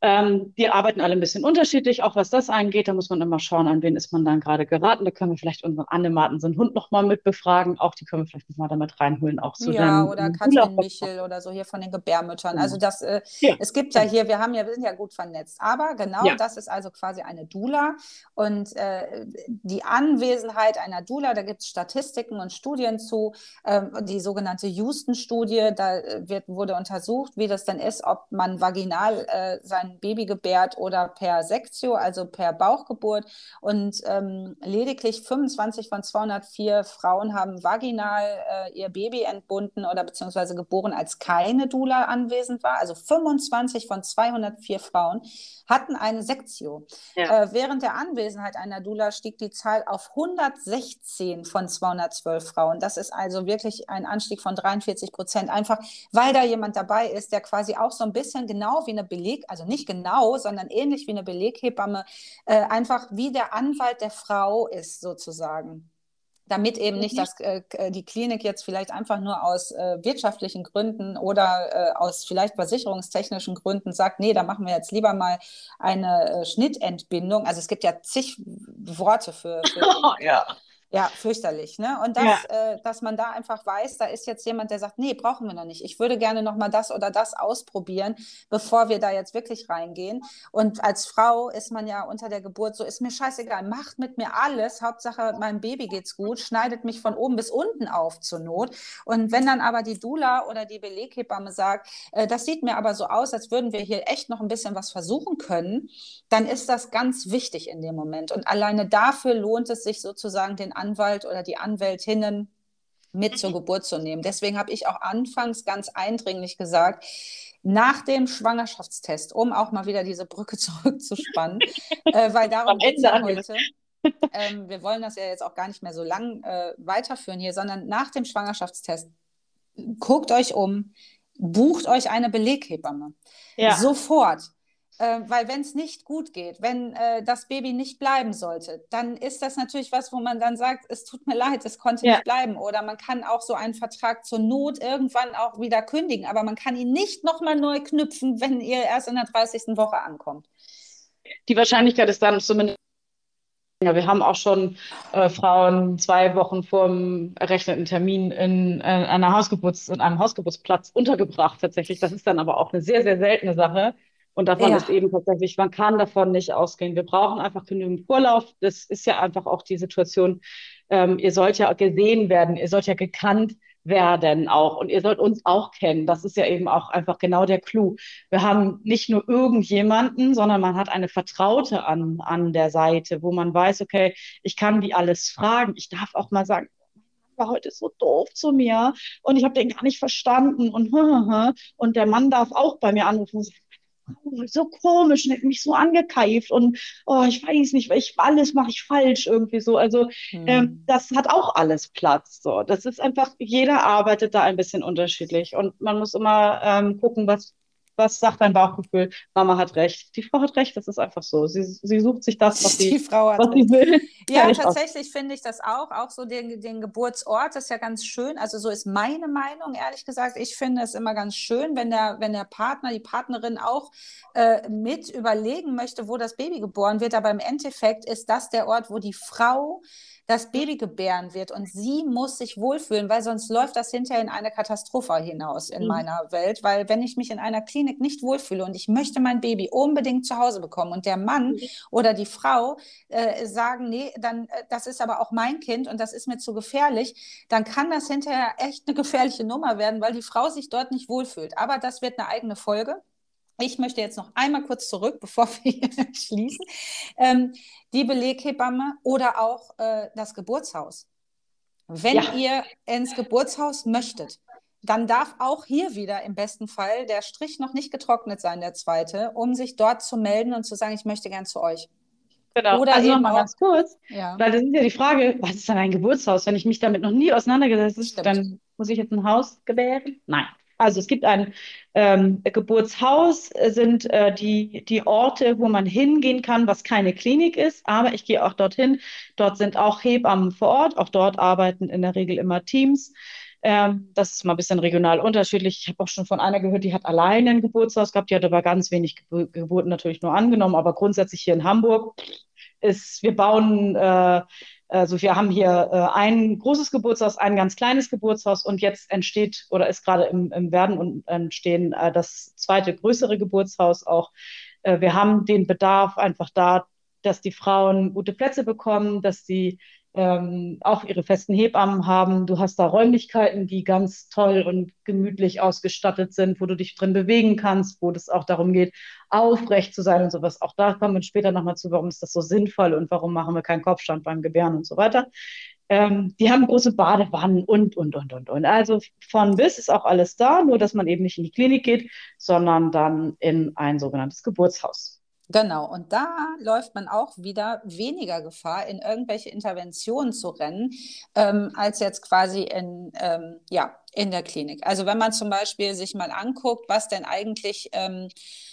Ähm, die arbeiten alle ein bisschen unterschiedlich, auch was das angeht. Da muss man immer schauen, an wen ist man dann gerade geraten. Da können wir vielleicht unseren Anne Martensen Hund nochmal mit befragen. Auch die können wir vielleicht nochmal damit reinholen. Auch so ja, oder Katrin Michel oder so hier von den Gebärmüttern. Also das, äh, ja. es gibt ja hier, wir haben ja, wir sind ja gut vernetzt. Aber genau ja. das ist also quasi eine Dula. Und äh, die Anwesenheit einer Dula, da gibt es Statistiken und Studien zu. Äh, die sogenannte Houston-Studie, da äh, wird, wurde untersucht, wie das dann ist, ob man vaginal äh, sein ein Baby gebärt oder per Sektio, also per Bauchgeburt. Und ähm, lediglich 25 von 204 Frauen haben vaginal äh, ihr Baby entbunden oder beziehungsweise geboren, als keine Dula anwesend war. Also 25 von 204 Frauen hatten eine Sektio. Ja. Äh, während der Anwesenheit einer Dula stieg die Zahl auf 116 von 212 Frauen. Das ist also wirklich ein Anstieg von 43 Prozent, einfach weil da jemand dabei ist, der quasi auch so ein bisschen genau wie eine Beleg, also nicht genau, sondern ähnlich wie eine Beleghebamme, äh, einfach wie der Anwalt der Frau ist sozusagen damit eben nicht mhm. dass äh, äh, die Klinik jetzt vielleicht einfach nur aus äh, wirtschaftlichen Gründen oder äh, aus vielleicht versicherungstechnischen Gründen sagt, nee, da machen wir jetzt lieber mal eine äh, Schnittentbindung. Also es gibt ja zig Worte für, für [laughs] ja. Ja, fürchterlich. Ne? Und das, ja. äh, dass man da einfach weiß, da ist jetzt jemand, der sagt, nee, brauchen wir noch nicht. Ich würde gerne noch mal das oder das ausprobieren, bevor wir da jetzt wirklich reingehen. Und als Frau ist man ja unter der Geburt so, ist mir scheißegal, macht mit mir alles. Hauptsache, meinem Baby geht's gut, schneidet mich von oben bis unten auf zur Not. Und wenn dann aber die Dula oder die Beleghebamme sagt, äh, das sieht mir aber so aus, als würden wir hier echt noch ein bisschen was versuchen können, dann ist das ganz wichtig in dem Moment. Und alleine dafür lohnt es sich sozusagen, den Anwalt oder die Anwältinnen mit zur Geburt zu nehmen. Deswegen habe ich auch anfangs ganz eindringlich gesagt, nach dem Schwangerschaftstest, um auch mal wieder diese Brücke [laughs] zurückzuspannen, äh, weil darum geht es ja heute. Ähm, wir wollen das ja jetzt auch gar nicht mehr so lang äh, weiterführen hier, sondern nach dem Schwangerschaftstest, guckt euch um, bucht euch eine Beleghebamme. Ja. Sofort. Äh, weil wenn es nicht gut geht, wenn äh, das Baby nicht bleiben sollte, dann ist das natürlich was, wo man dann sagt, es tut mir leid, es konnte ja. nicht bleiben. Oder man kann auch so einen Vertrag zur Not irgendwann auch wieder kündigen, aber man kann ihn nicht nochmal neu knüpfen, wenn ihr erst in der 30. Woche ankommt. Die Wahrscheinlichkeit ist dann zumindest ja, wir haben auch schon äh, Frauen zwei Wochen vor dem errechneten Termin in, äh, einer Hausgeburts-, in einem Hausgeburtsplatz untergebracht tatsächlich. Das ist dann aber auch eine sehr, sehr seltene Sache. Und davon Ja. ist eben tatsächlich, man kann davon nicht ausgehen. Wir brauchen einfach genügend Vorlauf. Das ist ja einfach auch die Situation. Ähm, ihr sollt ja gesehen werden, ihr sollt ja gekannt werden auch und ihr sollt uns auch kennen. Das ist ja eben auch einfach genau der Clou. Wir haben nicht nur irgendjemanden, sondern man hat eine Vertraute an, an der Seite, wo man weiß, okay, ich kann die alles fragen. Ich darf auch mal sagen, war heute so doof zu mir und ich habe den gar nicht verstanden und [laughs] und der Mann darf auch bei mir anrufen oh, so komisch und hat mich so angekeift und oh, ich weiß nicht, ich, alles mache ich falsch irgendwie so. Also ähm, Hm. das hat auch alles Platz. So, das ist einfach, jeder arbeitet da ein bisschen unterschiedlich und man muss immer ähm, gucken, was was sagt dein Bauchgefühl? Mama hat recht. Die Frau hat recht, das ist einfach so. Sie, sie sucht sich das, was [laughs] Die sie, Frau hat was sie will. [laughs] Ja, tatsächlich finde ich das auch. Auch so den, den Geburtsort ist ja ganz schön. Also so ist meine Meinung, ehrlich gesagt. Ich finde es immer ganz schön, wenn der, wenn der Partner, die Partnerin auch äh, mit überlegen möchte, wo das Baby geboren wird. Aber im Endeffekt ist das der Ort, wo die Frau das Baby gebären wird. Und sie muss sich wohlfühlen, weil sonst läuft das hinterher in eine Katastrophe hinaus in Mhm. meiner Welt. Weil wenn ich mich in einer Klinik nicht wohlfühle und ich möchte mein Baby unbedingt zu Hause bekommen und der Mann Mhm. oder die Frau äh, sagen, nee, dann äh, das ist aber auch mein Kind und das ist mir zu gefährlich, dann kann das hinterher echt eine gefährliche Nummer werden, weil die Frau sich dort nicht wohlfühlt. Aber das wird eine eigene Folge. Ich möchte jetzt noch einmal kurz zurück, [laughs] bevor wir schließen. Ähm, die Beleghebamme oder auch äh, das Geburtshaus. Wenn Ja. ihr ins Geburtshaus möchtet, dann darf auch hier wieder im besten Fall der Strich noch nicht getrocknet sein, der zweite, um sich dort zu melden und zu sagen, ich möchte gern zu euch. Genau. Oder also nochmal ganz kurz, Ja. weil das ist ja die Frage, was ist denn ein Geburtshaus? Wenn ich mich damit noch nie auseinandergesetzt habe, dann muss ich jetzt ein Haus gebären? Nein. Also es gibt ein ähm, Geburtshaus, äh, sind äh, die, die Orte, wo man hingehen kann, was keine Klinik ist, aber ich gehe auch dorthin. Dort sind auch Hebammen vor Ort, auch dort arbeiten in der Regel immer Teams. Ähm, das ist mal ein bisschen regional unterschiedlich. Ich habe auch schon von einer gehört, die hat alleine ein Geburtshaus gehabt, die hat aber ganz wenig Gebur Geburten natürlich nur angenommen, aber grundsätzlich hier in Hamburg ist, wir bauen, äh, also wir haben hier äh, ein großes Geburtshaus, ein ganz kleines Geburtshaus und jetzt entsteht oder ist gerade im, im Werden und entstehen äh, das zweite größere Geburtshaus auch. Äh, wir haben den Bedarf einfach da, dass die Frauen gute Plätze bekommen, dass sie ähm, auch ihre festen Hebammen haben. Du hast da Räumlichkeiten, die ganz toll und gemütlich ausgestattet sind, wo du dich drin bewegen kannst, wo es auch darum geht, aufrecht zu sein und sowas. Auch da kommen wir später nochmal zu, warum ist das so sinnvoll und warum machen wir keinen Kopfstand beim Gebären und so weiter. Ähm, die haben große Badewannen und, und, und, und, und. Also von bis ist auch alles da, nur dass man eben nicht in die Klinik geht, sondern dann in ein sogenanntes Geburtshaus. Genau, und da läuft man auch wieder weniger Gefahr, in irgendwelche Interventionen zu rennen, ähm, als jetzt quasi in, ähm, ja, in der Klinik. Also wenn man zum Beispiel sich mal anguckt, was denn eigentlich ähm,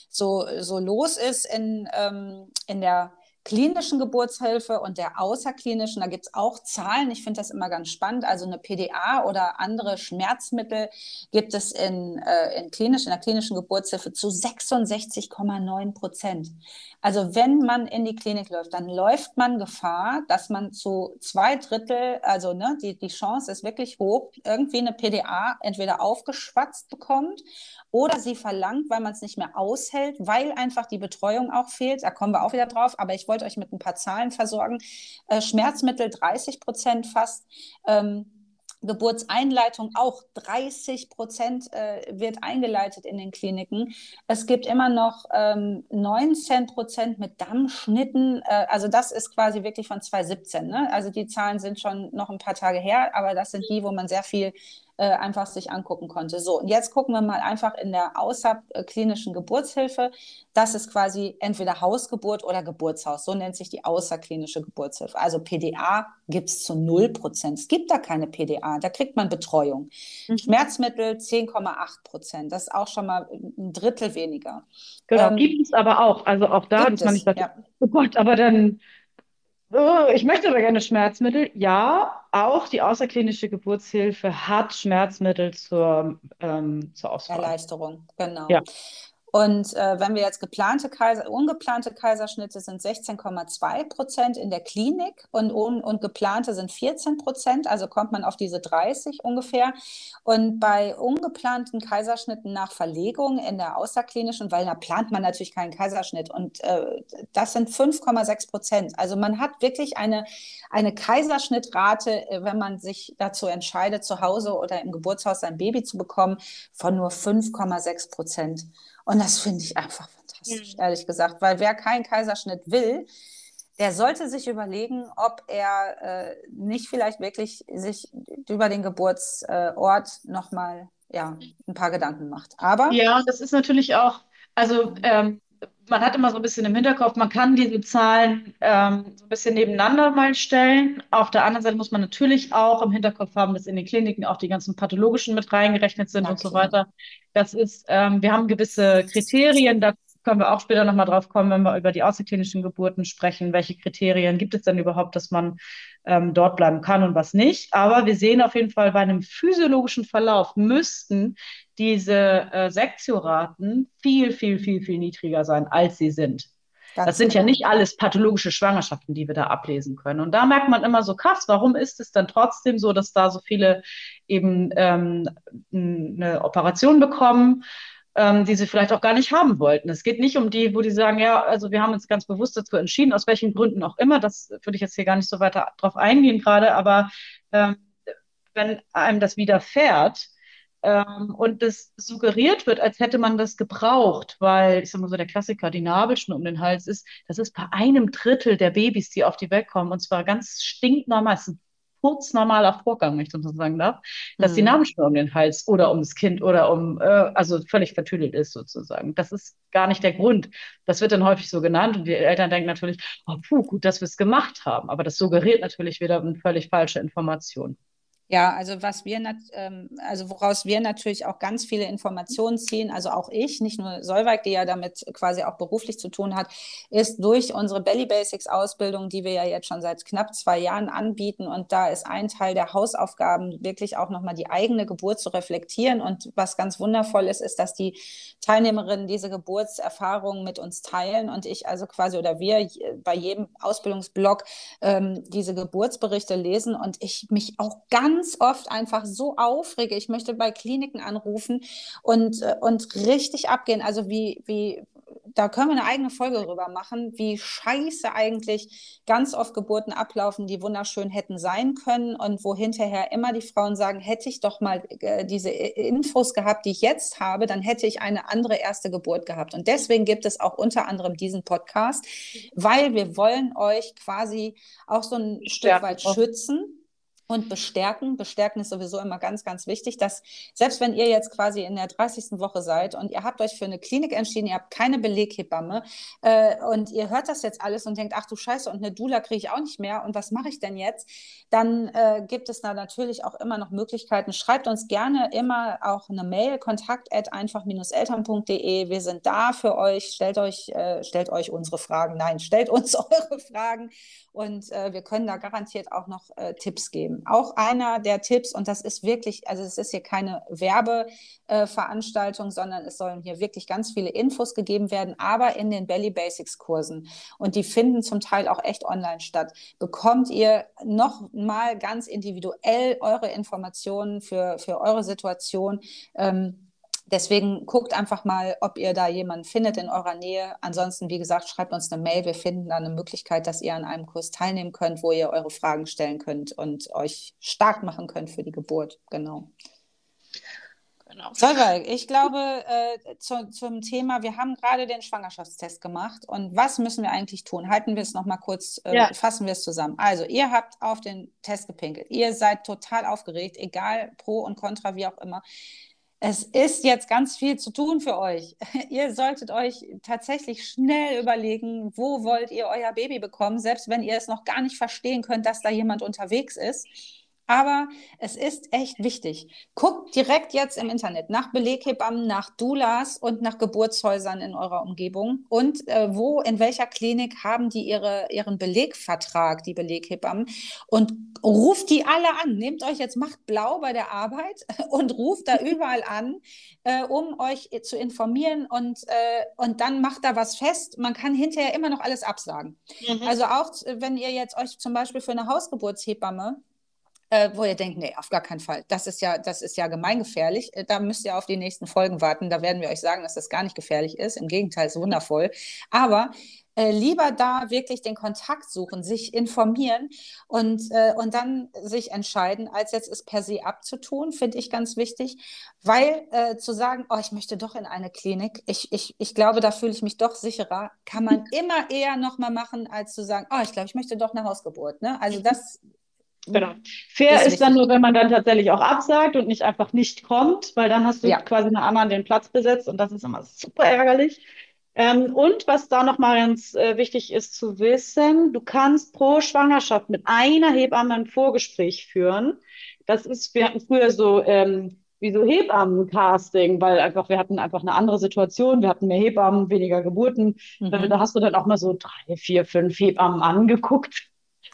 so, so los ist in, ähm, in der klinischen Geburtshilfe und der außerklinischen, da gibt es auch Zahlen. Ich finde das immer ganz spannend. Also eine PDA oder andere Schmerzmittel gibt es in, äh, in, klinisch, in der klinischen Geburtshilfe zu 66,9 Prozent. Also wenn man in die Klinik läuft, dann läuft man Gefahr, dass man zu zwei Drittel, also ne, die, die Chance ist wirklich hoch, irgendwie eine PDA entweder aufgeschwatzt bekommt oder sie verlangt, weil man es nicht mehr aushält, weil einfach die Betreuung auch fehlt. Da kommen wir auch wieder drauf. Aber ich wollte euch mit ein paar Zahlen versorgen. Äh, Schmerzmittel 30 Prozent fast. Ähm, Geburtseinleitung auch 30 Prozent äh, wird eingeleitet in den Kliniken. Es gibt immer noch ähm, 19 Prozent mit Dammschnitten. Äh, also das ist quasi wirklich von 2017. Ne? Also die Zahlen sind schon noch ein paar Tage her, aber das sind die, wo man sehr viel äh, einfach sich angucken konnte. So, und jetzt gucken wir mal einfach in der außerklinischen Geburtshilfe. Das ist quasi entweder Hausgeburt oder Geburtshaus. So nennt sich die außerklinische Geburtshilfe. Also PDA gibt es zu 0 Prozent. Es gibt da keine PDA, da kriegt man Betreuung. Mhm. Schmerzmittel 10,8 Prozent. Das ist auch schon mal ein Drittel weniger. Genau, ähm, gibt es aber auch. Also auch da, dass man nicht sagt, ja. oh Gott, aber dann ich möchte aber gerne Schmerzmittel. Ja, auch die außerklinische Geburtshilfe hat Schmerzmittel zur, ähm, zur Auswahl. Erleichterung, genau. Ja. Und äh, wenn wir jetzt geplante Kaiser, ungeplante Kaiserschnitte sind 16,2 Prozent in der Klinik und, un, und geplante sind 14 Prozent, also kommt man auf diese 30 ungefähr. Und bei ungeplanten Kaiserschnitten nach Verlegung in der außerklinischen, weil da plant man natürlich keinen Kaiserschnitt und äh, das sind 5,6 Prozent. Also man hat wirklich eine, eine Kaiserschnittrate, äh, wenn man sich dazu entscheidet, zu Hause oder im Geburtshaus sein Baby zu bekommen, von nur 5,6 Prozent. Und das finde ich einfach fantastisch, mhm. ehrlich gesagt, weil wer keinen Kaiserschnitt will, der sollte sich überlegen, ob er äh, nicht vielleicht wirklich sich über den Geburtsort nochmal ja, ein paar Gedanken macht. Aber ja, das ist natürlich auch, also ähm, man hat immer so ein bisschen im Hinterkopf, man kann diese Zahlen ähm, so ein bisschen nebeneinander mal stellen. Auf der anderen Seite muss man natürlich auch im Hinterkopf haben, dass in den Kliniken auch die ganzen pathologischen mit reingerechnet sind ja, und so weiter. Das ist, ähm, wir haben gewisse Kriterien, da können wir auch später nochmal drauf kommen, wenn wir über die außerklinischen Geburten sprechen. Welche Kriterien gibt es denn überhaupt, dass man ähm, dort bleiben kann und was nicht? Aber wir sehen auf jeden Fall bei einem physiologischen Verlauf müssten diese äh, Sektioraten viel, viel, viel, viel niedriger sein, als sie sind. Ganz das sind genau. ja nicht alles pathologische Schwangerschaften, die wir da ablesen können. Und da merkt man immer so krass, warum ist es dann trotzdem so, dass da so viele eben ähm, eine Operation bekommen, ähm, die sie vielleicht auch gar nicht haben wollten. Es geht nicht um die, wo die sagen, ja, also wir haben uns ganz bewusst dazu entschieden, aus welchen Gründen auch immer. Das würde ich jetzt hier gar nicht so weiter drauf eingehen gerade, aber ähm, wenn einem das widerfährt, ähm, und das suggeriert wird, als hätte man das gebraucht, weil, ich sag mal so, der Klassiker, die Nabelschnur um den Hals ist, das ist bei einem Drittel der Babys, die auf die Welt kommen, und zwar ganz stinknormal, es ist ein kurznormaler Vorgang, wenn ich das so sagen darf, dass mhm. die Nabelschnur um den Hals oder um das Kind oder um, äh, also völlig vertüdelt ist sozusagen. Das ist gar nicht der Grund. Das wird dann häufig so genannt und die Eltern denken natürlich, oh puh, gut, dass wir es gemacht haben. Aber das suggeriert natürlich wieder eine völlig falsche Information. Ja, also was wir, ähm, also woraus wir natürlich auch ganz viele Informationen ziehen, also auch ich, nicht nur Solveig, die ja damit quasi auch beruflich zu tun hat, ist durch unsere Belly Basics Ausbildung, die wir ja jetzt schon seit knapp zwei Jahren anbieten. Und da ist ein Teil der Hausaufgaben wirklich auch nochmal die eigene Geburt zu reflektieren. Und was ganz wundervoll ist, ist, dass die Teilnehmerinnen diese Geburtserfahrungen mit uns teilen und ich also quasi oder wir bei jedem Ausbildungsblock ähm, diese Geburtsberichte lesen und ich mich auch ganz ganz oft einfach so aufrege. Ich möchte bei Kliniken anrufen und, äh, und richtig abgehen. Also wie, wie, da können wir eine eigene Folge drüber machen, wie scheiße eigentlich ganz oft Geburten ablaufen, die wunderschön hätten sein können und wo hinterher immer die Frauen sagen, hätte ich doch mal äh, diese Infos gehabt, die ich jetzt habe, dann hätte ich eine andere erste Geburt gehabt. Und deswegen gibt es auch unter anderem diesen Podcast, weil wir wollen euch quasi auch so ein Stück weit schützen und bestärken. Bestärken ist sowieso immer ganz, ganz wichtig, dass selbst wenn ihr jetzt quasi in der 30. Woche seid und ihr habt euch für eine Klinik entschieden, ihr habt keine Beleghebamme äh, und ihr hört das jetzt alles und denkt, ach du Scheiße, und eine Dula kriege ich auch nicht mehr und was mache ich denn jetzt? Dann äh, gibt es da natürlich auch immer noch Möglichkeiten. Schreibt uns gerne immer auch eine Mail, kontakt einfach-eltern.de. Wir sind da für euch. Stellt euch, äh, stellt euch unsere Fragen. Nein, stellt uns [laughs] eure Fragen und äh, wir können da garantiert auch noch äh, Tipps geben. Auch einer der Tipps, und das ist wirklich, also es ist hier keine Werbeveranstaltung, sondern es sollen hier wirklich ganz viele Infos gegeben werden, aber in den Belly Basics Kursen. Und die finden zum Teil auch echt online statt. Bekommt ihr noch mal ganz individuell eure Informationen für, für eure Situation. Ähm, Deswegen guckt einfach mal, ob ihr da jemanden findet in eurer Nähe. Ansonsten, wie gesagt, schreibt uns eine Mail. Wir finden da eine Möglichkeit, dass ihr an einem Kurs teilnehmen könnt, wo ihr eure Fragen stellen könnt und euch stark machen könnt für die Geburt. Genau. Genau. Solveig, ich glaube, äh, zu, zum Thema, wir haben gerade den Schwangerschaftstest gemacht und was müssen wir eigentlich tun? Halten wir es nochmal kurz, äh, ja. fassen wir es zusammen. Also, ihr habt auf den Test gepinkelt, ihr seid total aufgeregt, egal pro und contra, wie auch immer es ist jetzt ganz viel zu tun für euch. [laughs] Ihr solltet euch tatsächlich schnell überlegen, wo wollt ihr euer Baby bekommen, selbst wenn ihr es noch gar nicht verstehen könnt, dass da jemand unterwegs ist. Aber es ist echt wichtig. Guckt direkt jetzt im Internet nach Beleghebammen, nach Doulas und nach Geburtshäusern in eurer Umgebung und äh, wo, in welcher Klinik haben die ihre, ihren Belegvertrag, die Beleghebammen und ruft die alle an. Nehmt euch jetzt, macht blau bei der Arbeit [laughs] und ruft da überall an, äh, um euch zu informieren und, äh, und dann macht da was fest. Man kann hinterher immer noch alles absagen. Mhm. Also auch, wenn ihr jetzt euch zum Beispiel für eine Hausgeburtshebamme äh, wo ihr denkt, nee, auf gar keinen Fall. Das ist ja, das ist ja gemeingefährlich. Äh, da müsst ihr auf die nächsten Folgen warten. Da werden wir euch sagen, dass das gar nicht gefährlich ist. Im Gegenteil, es ist wundervoll. Aber äh, lieber da wirklich den Kontakt suchen, sich informieren und, äh, und dann sich entscheiden, als jetzt es per se abzutun, finde ich ganz wichtig, weil äh, zu sagen, oh, ich möchte doch in eine Klinik, ich, ich, ich glaube, da fühle ich mich doch sicherer, kann man [laughs] immer eher nochmal machen, als zu sagen, oh, ich glaube, ich möchte doch eine Hausgeburt. Ne? Also [laughs] das Genau. Fair ist, ist dann nur, wenn man dann tatsächlich auch absagt und nicht einfach nicht kommt, weil dann hast du ja. quasi eine anderen den Platz besetzt und das ist immer super ärgerlich. Ähm, und was da nochmal ganz äh, wichtig ist zu wissen, du kannst pro Schwangerschaft mit einer Hebamme ein Vorgespräch führen. Das ist, wir hatten früher so ähm, wie so Hebammencasting, weil einfach wir hatten einfach eine andere Situation, wir hatten mehr Hebammen, weniger Geburten. Mhm. Da hast du dann auch mal so drei, vier, fünf Hebammen angeguckt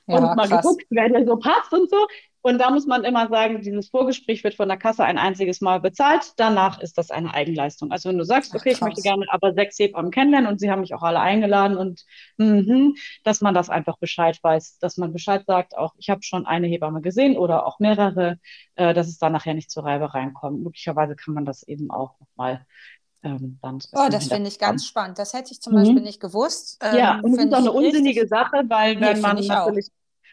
ja, und mal krass. geguckt, wer dir so passt und so. Und da muss man immer sagen, dieses Vorgespräch wird von der Kasse ein einziges Mal bezahlt. Danach ist das eine Eigenleistung. Also wenn du sagst, okay, Ach, ich möchte gerne aber sechs Hebammen kennenlernen und sie haben mich auch alle eingeladen und mh, dass man das einfach Bescheid weiß, dass man Bescheid sagt, auch ich habe schon eine Hebamme gesehen oder auch mehrere, äh, dass es da nachher nicht zur Reibereien kommt. Möglicherweise kann man das eben auch nochmal ähm, dann oh, das finde ich ganz spannend. Das hätte ich zum mhm. Beispiel nicht gewusst. Ähm, ja, und das ist auch eine unsinnige Sache, weil wenn nee, man natürlich.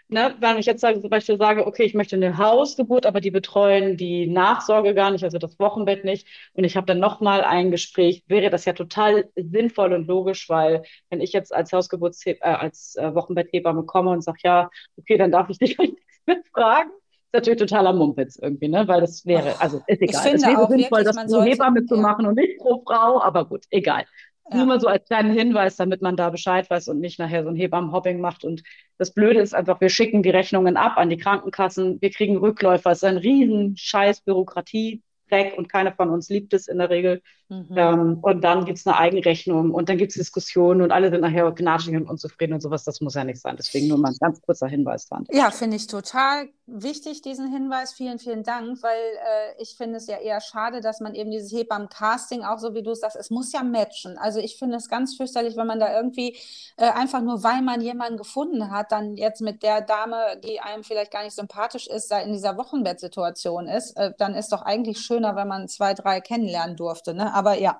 Ne, wenn ich jetzt sage, zum Beispiel sage, okay, ich möchte eine Hausgeburt, aber die betreuen die Nachsorge gar nicht, also das Wochenbett nicht, und ich habe dann nochmal ein Gespräch, wäre das ja total sinnvoll und logisch, weil wenn ich jetzt als Hausgeburts äh, als äh, Wochenbetthebamme komme und sage, ja, okay, dann darf ich dich [laughs] nichts mehr fragen, ist natürlich totaler Mumpitz irgendwie, ne? Weil das wäre, also ist egal. Ich finde es wäre sinnvoll, wirklich, das pro Hebamme zu machen und nicht pro Frau, aber gut, egal. Ja. Nur mal so als kleinen Hinweis, damit man da Bescheid weiß und nicht nachher so ein Hebammenhopping macht. Und das Blöde ist einfach, wir schicken die Rechnungen ab an die Krankenkassen, wir kriegen Rückläufer. Es ist ein riesen Scheiß Bürokratie weg und keiner von uns liebt es in der Regel. Mhm. Ähm, und dann gibt es eine Eigenrechnung und dann gibt es Diskussionen und alle sind nachher gnatschig und unzufrieden und sowas. Das muss ja nicht sein. Deswegen nur mal ein ganz kurzer Hinweis dran. Ja, finde ich total wichtig, diesen Hinweis. Vielen, vielen Dank, weil äh, ich finde es ja eher schade, dass man eben dieses Hebammen-Casting, auch so wie du sagst, es muss ja matchen. Also ich finde es ganz fürchterlich, wenn man da irgendwie äh, einfach nur, weil man jemanden gefunden hat, dann jetzt mit der Dame, die einem vielleicht gar nicht sympathisch ist, da in dieser Wochenbettsituation ist, äh, dann ist doch eigentlich schöner, wenn man zwei, drei kennenlernen durfte. Ne? Aber ja.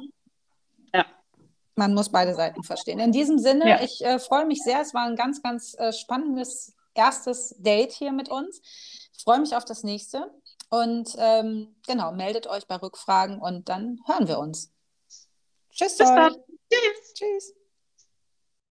Ja. Man muss beide Seiten verstehen. In diesem Sinne, ja. ich äh, freue mich sehr. Es war ein ganz, ganz äh, spannendes erstes Date hier mit uns. Ich freue mich auf das nächste. Und ähm, genau, meldet euch bei Rückfragen und dann hören wir uns. Tschüss. Bis dann. Tschüss. Tschüss.